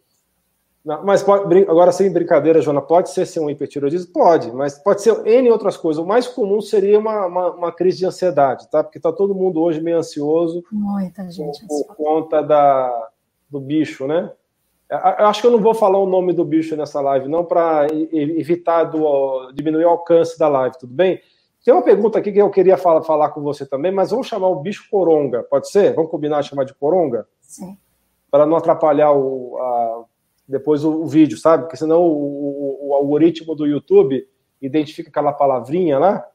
Não, mas pode, agora, sem brincadeira, Jona, pode ser, ser um hipertiroidismo? Pode, mas pode ser N outras coisas. O mais comum seria uma, uma, uma crise de ansiedade, tá? Porque está todo mundo hoje meio ansioso. Muita gente. Por, por conta da, do bicho, né? Eu acho que eu não vou falar o nome do bicho nessa live, não, para evitar do, diminuir o alcance da live, tudo bem? Tem uma pergunta aqui que eu queria falar, falar com você também, mas vamos chamar o bicho coronga, pode ser? Vamos combinar chamar de coronga? Sim. Para não atrapalhar o, a, depois o, o, vídeo, sabe? Porque senão o, o, algoritmo do YouTube identifica aquela palavrinha lá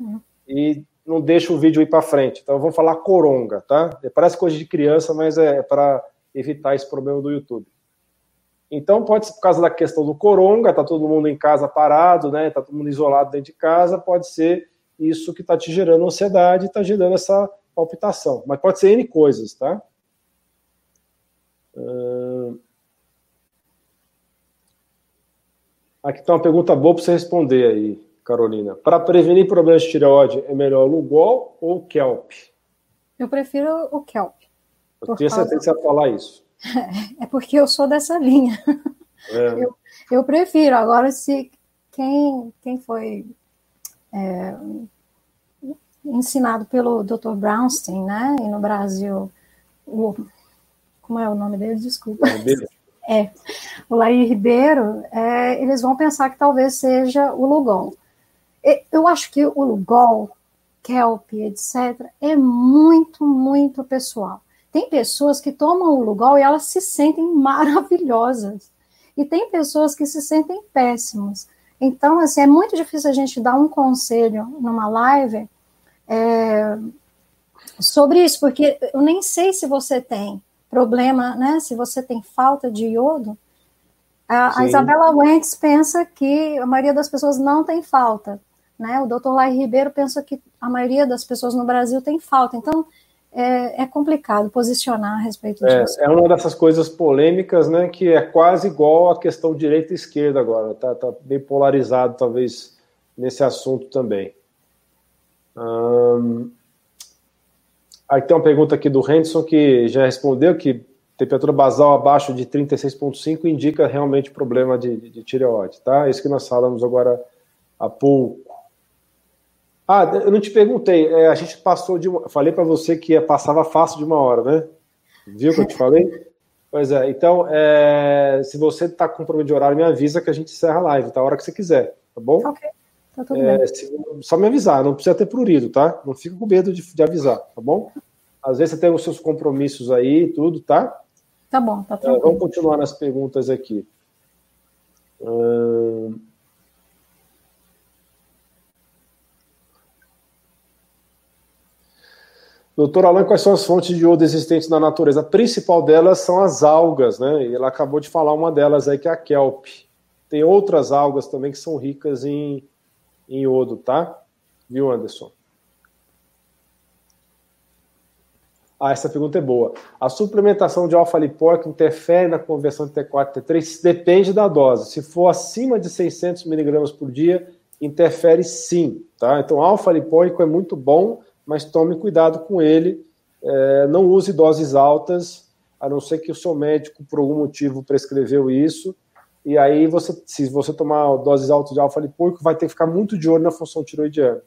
uhum. e não deixa o vídeo ir para frente. Então vamos falar coronga, tá? Parece coisa de criança, mas é para evitar esse problema do YouTube. Então pode ser por causa da questão do coronga, tá todo mundo em casa parado, né? Tá todo mundo isolado dentro de casa, pode ser isso que está te gerando ansiedade, está gerando essa palpitação. Mas pode ser N coisas, tá? Aqui está uma pergunta boa para você responder aí, Carolina. Para prevenir problemas de tireoide, é melhor Lugol ou Kelp? Eu prefiro o Kelp. Eu tinha certeza que você ia falar isso. É porque eu sou dessa linha. É. Eu, eu, prefiro. Agora, se quem, quem foi é, ensinado pelo Dr. Brownstein, né? E no Brasil, o, como é o nome dele? Desculpa. É, o Laí Ribeiro, é, eles vão pensar que talvez seja o Lugol. Eu acho que o Lugol, Kelp, etc., é muito, muito pessoal. Tem pessoas que tomam o Lugol e elas se sentem maravilhosas. E tem pessoas que se sentem péssimas. Então, assim, é muito difícil a gente dar um conselho numa live é, sobre isso, porque eu nem sei se você tem problema, né? Se você tem falta de iodo. A, a Isabela Wentz pensa que a maioria das pessoas não tem falta, né? O doutor Lai Ribeiro pensa que a maioria das pessoas no Brasil tem falta. Então, é, é, complicado posicionar a respeito é, disso. É uma dessas coisas polêmicas, né, que é quase igual à questão direita e esquerda agora, tá, tá bem polarizado talvez nesse assunto também. Hum, aí tem uma pergunta aqui do Henderson que já respondeu que temperatura basal abaixo de 36,5 indica realmente problema de, de, de tireoide, tá? Isso que nós falamos agora há pouco. Ah, eu não te perguntei. É, a gente passou de. Uma, falei para você que passava fácil de uma hora, né? Viu que eu te falei? Pois é. Então, é, se você está com problema de horário, me avisa que a gente encerra a live, tá? A hora que você quiser, tá bom? Ok. Tá tudo é, bem. Se, só me avisar, não precisa ter prurido, tá? Não fica com medo de, de, avisar, tá bom? Às vezes você tem os seus compromissos aí e tudo, tá? Tá bom, tá tudo. É, vamos continuar nas perguntas aqui. Hum... Doutor Alan, quais são as fontes de iodo existentes na natureza? A principal delas são as algas, né? E ela acabou de falar uma delas aí, que é a kelp. Tem outras algas também que são ricas em, em iodo, tá? Viu, Anderson? Ah, essa pergunta é boa. A suplementação de alfa-lipóico interfere na conversão de T4 e T3? Depende da dose. Se for acima de 600 miligramas por dia, interfere sim, tá? Então, alfa-lipóico é muito bom, mas tome cuidado com ele. É, não use doses altas, a não ser que o seu médico, por algum motivo, prescreveu isso. E aí, você, se você tomar doses altas de alfa-lipóico, vai ter que ficar muito de olho na função tiroidiana.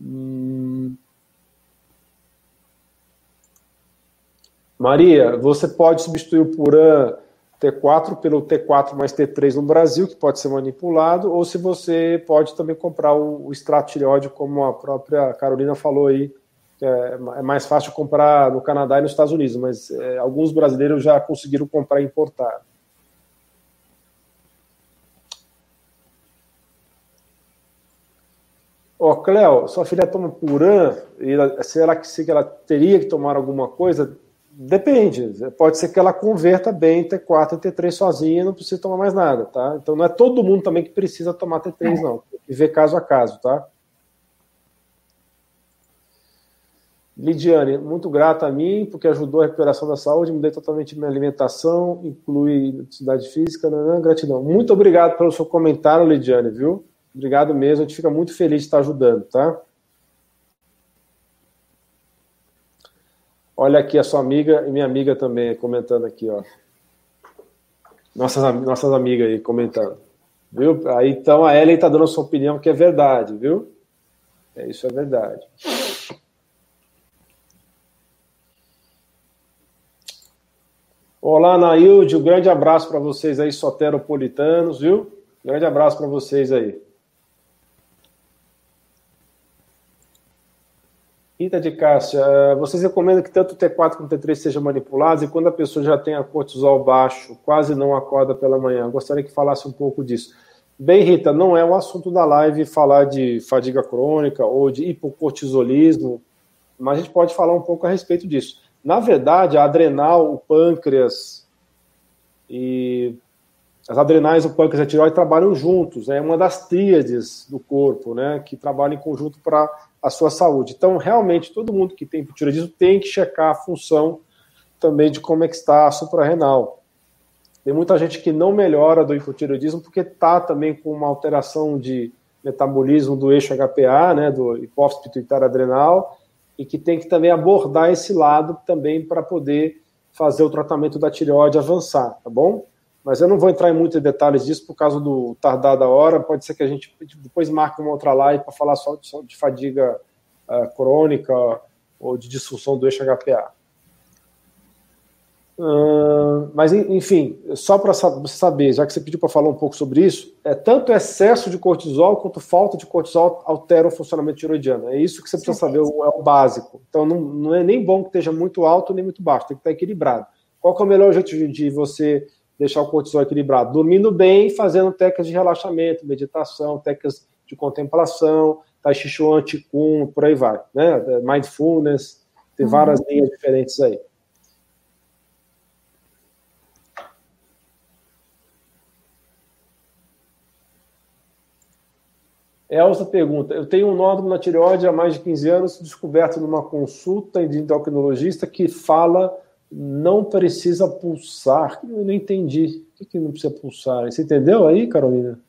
Hum... Maria, você pode substituir o Puran T4 pelo T4 mais T3 no Brasil, que pode ser manipulado, ou se você pode também comprar o, o extrato tireoide, como a própria Carolina falou aí, é, é, mais fácil comprar no Canadá e nos Estados Unidos, mas é, alguns brasileiros já conseguiram comprar e importar. Ó, oh, Cléo, sua filha toma Puran, será que, se ela teria que tomar alguma coisa? Depende. Pode ser que ela converta bem em T4 e T3 sozinha e não precisa tomar mais nada, tá? Então não é todo mundo também que precisa tomar T3, é. não. Tem que ver caso a caso, tá? Lidiane, muito grata a mim, porque ajudou a recuperação da saúde, mudei totalmente minha alimentação, inclui atividade física, não, não, gratidão. Muito obrigado pelo seu comentário, Lidiane, viu? Obrigado mesmo, a gente fica muito feliz de estar ajudando, tá? Olha aqui a sua amiga e minha amiga também comentando aqui, ó. Nossas, nossas amigas aí comentando. Viu? Aí então a Ellen está dando a sua opinião que é verdade, viu? É, isso é verdade. Olá, Nailde, um grande abraço para vocês aí, soteropolitanos, viu? Grande abraço para vocês aí. Rita de Cássia, eh, vocês recomendam que tanto o T4 como o T3 sejam manipulados e quando a pessoa já tem a cortisol baixo, quase não acorda pela manhã? Gostaria que falasse um pouco disso. Bem, Rita, não é o assunto da live falar de fadiga crônica ou de hipocortisolismo, mas a gente pode falar um pouco a respeito disso. Na verdade, a adrenal, o pâncreas e as adrenais, o pâncreas e a tireoide trabalham juntos, né? é uma das tríades do corpo, né, que trabalham em conjunto para a sua saúde. Então, realmente, todo mundo que tem hipotireoidismo tem que checar a função também de como é que está a suprarrenal. Tem muita gente que não melhora do hipotireoidismo porque está também com uma alteração de metabolismo do eixo HPA, né, do hipófise pituitário adrenal, e que tem que também abordar esse lado também para poder fazer o tratamento da tireoide avançar, tá bom? Mas eu não vou entrar em muitos detalhes disso por causa do tardar da hora. Pode ser que a gente depois marque uma outra live para falar só de, só de fadiga uh, crônica ou de disfunção do eixo HPA. Uh, mas, enfim, só para saber, já que você pediu para falar um pouco sobre isso, é tanto excesso de cortisol quanto falta de cortisol altera o funcionamento tiroidiano. É isso que você precisa saber, é o básico. Então, não, não é nem bom que esteja muito alto nem muito baixo, tem que estar equilibrado. Qual é o melhor jeito de você deixar o cortisol equilibrado? Dormindo bem, fazendo técnicas de relaxamento, meditação, técnicas de contemplação, Tai Chi Chuan, Qigong, por aí vai. Né? Mindfulness, tem uhum. várias linhas diferentes aí. Elsa pergunta: Eu tenho um nódulo na tireoide há mais de 15 anos, descoberto numa consulta de endocrinologista que fala não precisa pulsar. Eu não entendi. O que, não precisa pulsar? Você entendeu aí, Carolina?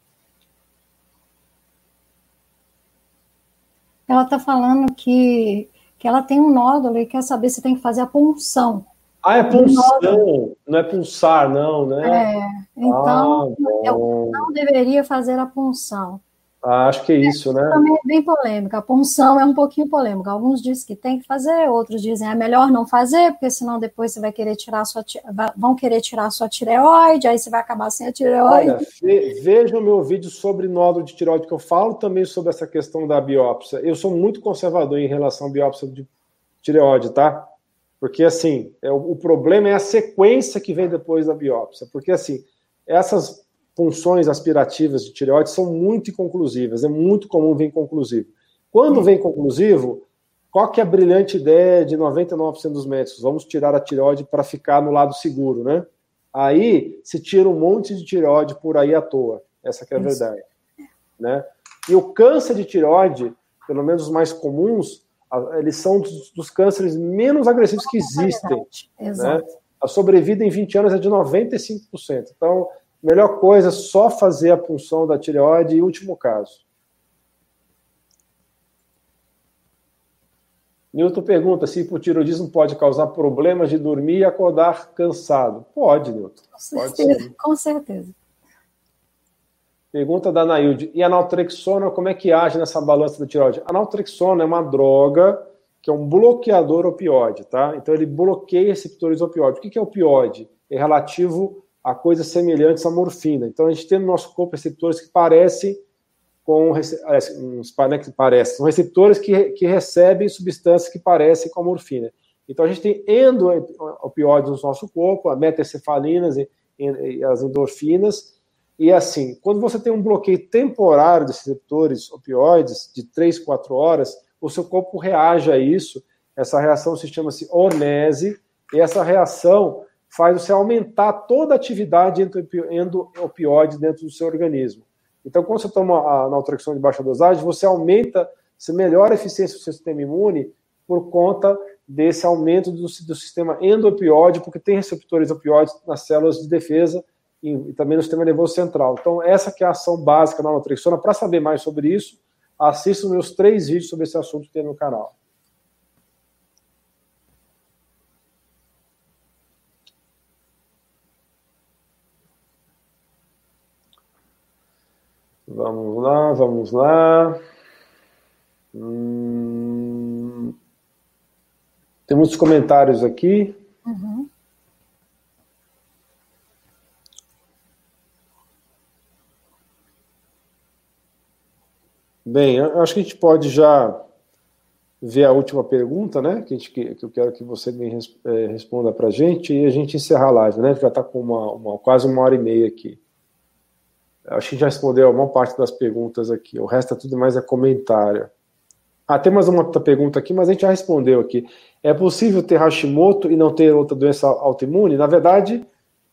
Ela está falando que, que ela tem um nódulo e quer saber se tem que fazer a punção. Ah, é punção, não é pulsar, não, né? É, então ah, eu não deveria fazer a punção. Ah, acho que é isso, né? Também é bem polêmica. A punção é um pouquinho polêmica. Alguns dizem que tem que fazer, outros dizem é melhor não fazer, porque senão depois você vai querer tirar sua vão querer tirar a sua tireoide, aí você vai acabar sem a tireoide. Olha, veja o meu vídeo sobre nódulo de tireoide que eu falo também sobre essa questão da biópsia. Eu sou muito conservador em relação à biópsia de tireoide, tá? Porque assim, é, o problema é a sequência que vem depois da biópsia. Porque assim, essas funções aspirativas de tireoide são muito inconclusivas, é muito comum vir conclusivo. Quando vem conclusivo, qual que é a brilhante ideia de 99% dos médicos? Vamos tirar a tireoide para ficar no lado seguro, né? Aí se tira um monte de tireoide por aí à toa. Essa é a verdade, né? E o câncer de tireoide, pelo menos os mais comuns, eles são dos, dos cânceres menos agressivos que existem. Né? A sobrevida em 20 anos é de 95%. Então, Melhor coisa, só fazer a punção da tireoide em último caso. Newton pergunta se hipotiroidismo pode causar problemas de dormir e acordar cansado. Pode, Newton. Com certeza. Pode com certeza. Pergunta da Nailde. E a naltrexona, como é que age nessa balança da tireoide? A naltrexona é uma droga que é um bloqueador opioide, tá? Então ele bloqueia receptores opioides. O que é opioide? É relativo a coisas semelhantes à morfina. Então, a gente tem no nosso corpo receptores que parecem com uns né, que parecem, são receptores que, que recebem substâncias que parecem com a morfina. Então, a gente tem endopioides no nosso corpo, a metacefalinas e, e as endorfinas, e assim, quando você tem um bloqueio temporário desses receptores opioides, de 3, 4 horas, o seu corpo reage a isso. Essa reação se chama-se hormese, E essa reação faz você aumentar toda a atividade endo-opioide dentro do seu organismo. Então, quando você toma a naltrexona de baixa dosagem, você aumenta, você melhora a eficiência do seu sistema imune por conta desse aumento do, do sistema endopioide, porque tem receptores opioides nas células de defesa e, e, também no sistema nervoso central. Então, essa que é a ação básica da naltrexona. Para saber mais sobre isso, assista meus três vídeos sobre esse assunto que tem no canal. Vamos lá, vamos lá. Hum... Tem muitos comentários aqui. Uhum. Bem, acho que a gente pode já ver a última pergunta, né? Que, gente, que, que eu quero que você me é, responda para a gente e a gente encerrar a live, né? Já está com uma, uma, quase uma hora e meia aqui. Acho que já respondeu a maior parte das perguntas aqui. O resto é tudo mais é comentário. Ah, tem mais uma outra pergunta aqui, mas a gente já respondeu aqui. É possível ter Hashimoto e não ter outra doença autoimune? Na verdade,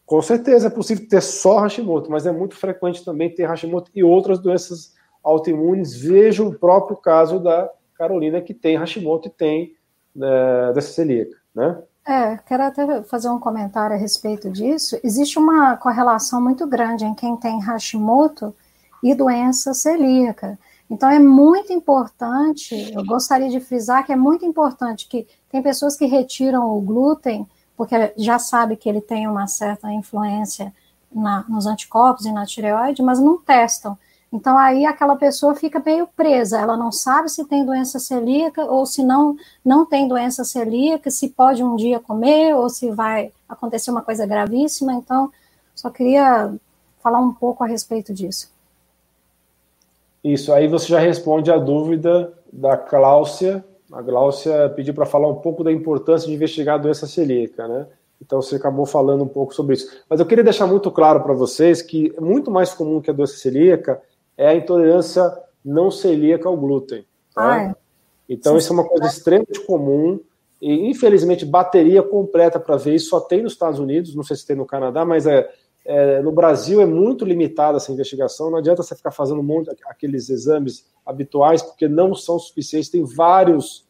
com certeza é possível ter só Hashimoto, mas é muito frequente também ter Hashimoto e outras doenças autoimunes. Veja o próprio caso da Carolina, que tem Hashimoto e tem é, doença celíaca, né? É, quero até fazer um comentário a respeito disso. Existe uma correlação muito grande em quem tem Hashimoto e doença celíaca. Então é muito importante, eu gostaria de frisar que é muito importante que tem pessoas que retiram o glúten, porque já sabe que ele tem uma certa influência na, nos anticorpos e na tireoide, mas não testam. Então aí aquela pessoa fica meio presa, ela não sabe se tem doença celíaca ou se não não tem doença celíaca, se pode um dia comer ou se vai acontecer uma coisa gravíssima. Então, só queria falar um pouco a respeito disso. Isso, aí você já responde a dúvida da Cláudia. A Cláudia pediu para falar um pouco da importância de investigar a doença celíaca, né? Então você acabou falando um pouco sobre isso. Mas eu queria deixar muito claro para vocês que é muito mais comum que a doença celíaca é a intolerância não celíaca ao glúten. Tá? Ah, é. Então, isso é uma coisa extremamente comum. E, infelizmente, bateria completa para ver isso só tem nos Estados Unidos, não sei se tem no Canadá, mas é, é, no Brasil é muito limitada essa investigação. Não adianta você ficar fazendo um monte aqueles exames habituais, porque não são suficientes. Tem vários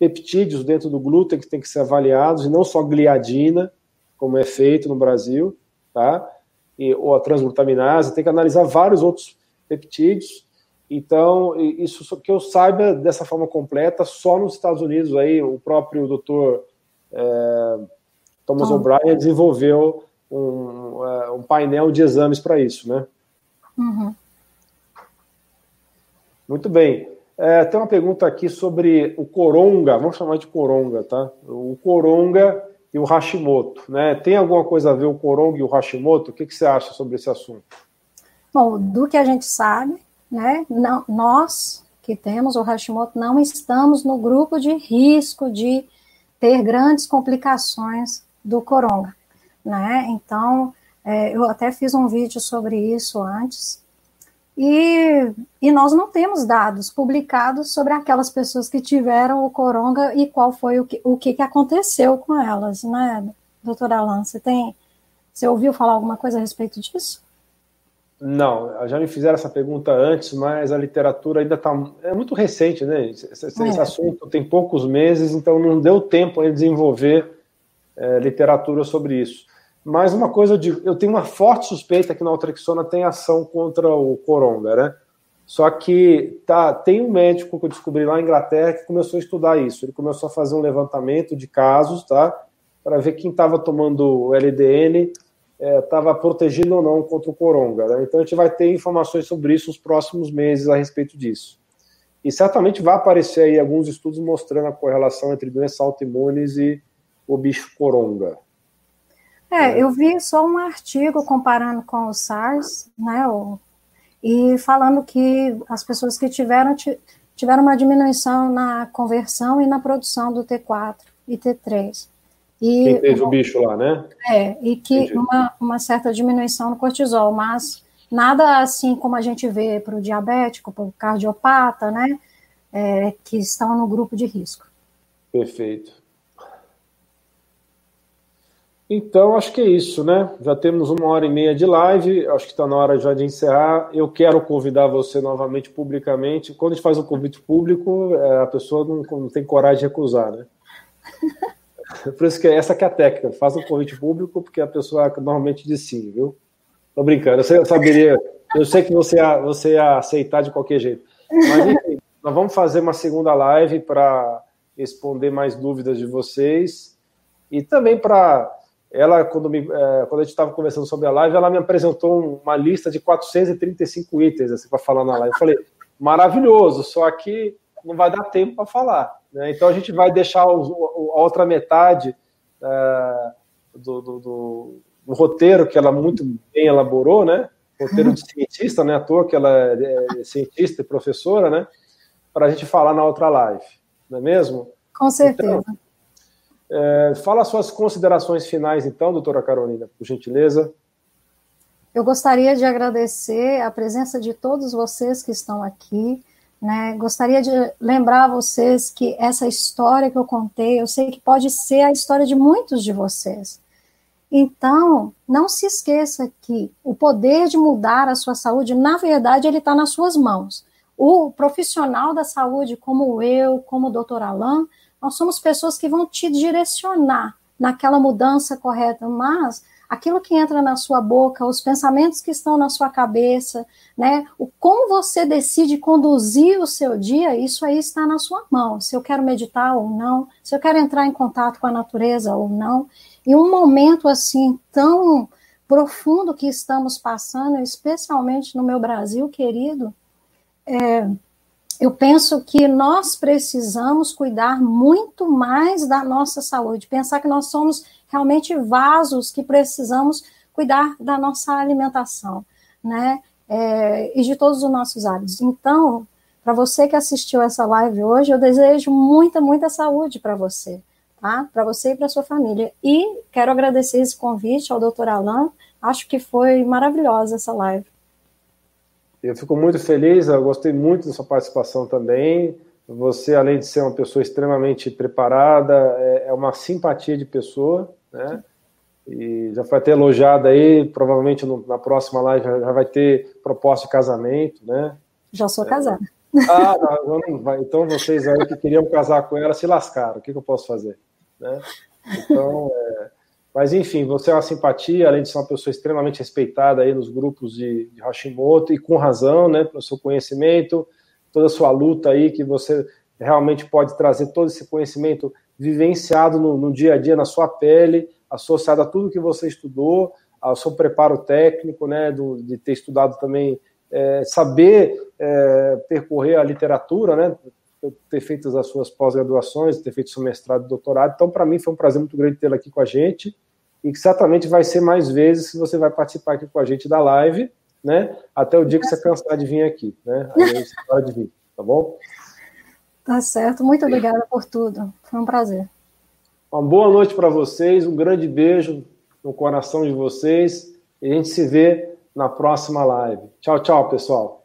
peptídeos dentro do glúten que tem que ser avaliados, e não só gliadina, como é feito no Brasil, tá? E, ou a transglutaminase, tem que analisar vários outros peptídeos. Então, isso que eu saiba dessa forma completa, só nos Estados Unidos aí o próprio doutor é, Thomas. O'Brien desenvolveu um, é, um, painel de exames para isso, né? Uhum. Muito bem. É, tem uma pergunta aqui sobre o coronga, vamos chamar de coronga, tá? O coronga e o Hashimoto, né? Tem alguma coisa a ver o coronga e o Hashimoto? O que, que você acha sobre esse assunto? Bom, do que a gente sabe, né, não, nós que temos o Hashimoto não estamos no grupo de risco de ter grandes complicações do coronga, né? Então, é, eu até fiz um vídeo sobre isso antes, e, e nós não temos dados publicados sobre aquelas pessoas que tiveram o coronga e qual foi o que, o que aconteceu com elas, né, doutora Alan? Você tem, você ouviu falar alguma coisa a respeito disso? Não, já me fizeram essa pergunta antes, mas a literatura ainda está. É muito recente, né? Esse, esse é. assunto tem poucos meses, então não deu tempo de desenvolver é, literatura sobre isso. Mas uma coisa, eu, digo, eu tenho uma forte suspeita que na naltrexona tem ação contra o coronga, né? Só que tá, tem um médico que eu descobri lá na Inglaterra que começou a estudar isso. Ele começou a fazer um levantamento de casos, tá? Para ver quem estava tomando o LDN estava é, protegido ou não contra o coronga. Né? Então a gente vai ter informações sobre isso nos próximos meses a respeito disso. E certamente vai aparecer aí alguns estudos mostrando a correlação entre doenças autoimunes e o bicho coronga. É, eu vi só um artigo comparando com o SARS, né, o, e falando que as pessoas que tiveram tiveram uma diminuição na conversão e na produção do T4 e T3. E, Quem teve o bicho lá, né? É, e que uma, uma certa diminuição no cortisol, mas nada assim como a gente vê para o diabético, para o cardiopata, né? É, que estão no grupo de risco. Perfeito. Então, acho que é isso, né? Já temos uma hora e meia de live, acho que está na hora já de encerrar. Eu quero convidar você novamente publicamente. Quando a gente faz um convite público, é, a pessoa não, não tem coragem de recusar, né? Por isso que essa que é a técnica. Faz um convite público, porque a pessoa normalmente diz sim, viu? Tô brincando, eu, sei, eu saberia. Eu sei que você ia, você ia aceitar de qualquer jeito. Mas, enfim, nós vamos fazer uma segunda live para responder mais dúvidas de vocês e também para ela, quando, me, é, quando a gente estava conversando sobre a live, ela me apresentou uma lista de 435 itens assim, para falar na live. Eu falei, maravilhoso, só que não vai dar tempo para falar. Né? Então a gente vai deixar o, a outra metade é, do, do, do, do, roteiro que ela muito bem elaborou, né? Roteiro de cientista, né? À toa que ela é, é cientista e professora, né? Para a gente falar na outra live, não é mesmo? Com certeza. Então, é, fala suas considerações finais, então, doutora Carolina, por gentileza. Eu gostaria de agradecer a presença de todos vocês que estão aqui. Né? Gostaria de lembrar a vocês que essa história que eu contei, eu sei que pode ser a história de muitos de vocês. Então, não se esqueça que o poder de mudar a sua saúde, na verdade, ele está nas suas mãos. O profissional da saúde, como eu, como o doutor Alain, nós somos pessoas que vão te direcionar naquela mudança correta, mas aquilo que entra na sua boca, os pensamentos que estão na sua cabeça, né? O como você decide conduzir o seu dia, isso aí está na sua mão. Se eu quero meditar ou não, se eu quero entrar em contato com a natureza ou não. E um momento assim tão profundo que estamos passando, especialmente no meu Brasil querido, é, eu penso que nós precisamos cuidar muito mais da nossa saúde, pensar que nós somos realmente vasos que precisamos cuidar da nossa alimentação, né? É, e de todos os nossos hábitos. Então, para você que assistiu essa live hoje, eu desejo muita, muita saúde para você, tá? Para você e para sua família. E quero agradecer esse convite ao Dr. Alain. Acho que foi maravilhosa essa live. Eu fico muito feliz, eu gostei muito da sua participação também. Você, além de ser uma pessoa extremamente preparada, é, é uma simpatia de pessoa, né? E já foi até elogiada aí, provavelmente no, na próxima live já vai ter proposta de casamento, né? Já sou casada. Ah, não, não então vocês aí que queriam casar com ela se lascaram, o que, que eu posso fazer? Né? Então, é, mas, enfim, você é uma simpatia, além de ser uma pessoa extremamente respeitada aí nos grupos de, de Hashimoto, e com razão, né, pelo seu conhecimento, toda a sua luta aí, que você realmente pode trazer todo esse conhecimento vivenciado no, no dia a dia, na sua pele, associado a tudo que você estudou, ao seu preparo técnico, né, do, de ter estudado também, é, saber é, percorrer a literatura, né, ter feito as suas pós-graduações, ter feito seu mestrado e doutorado. Então, para mim, foi um prazer muito grande tê-la aqui com a gente e que certamente vai ser mais vezes se você vai participar aqui com a gente da live, né? Até o dia que você cansar de vir aqui, né? Aí você para de vir, tá bom? Tá certo. Muito obrigada por tudo. Foi um prazer. Uma boa noite para vocês, um grande beijo no coração de vocês e a gente se vê na próxima live. Tchau, tchau, pessoal.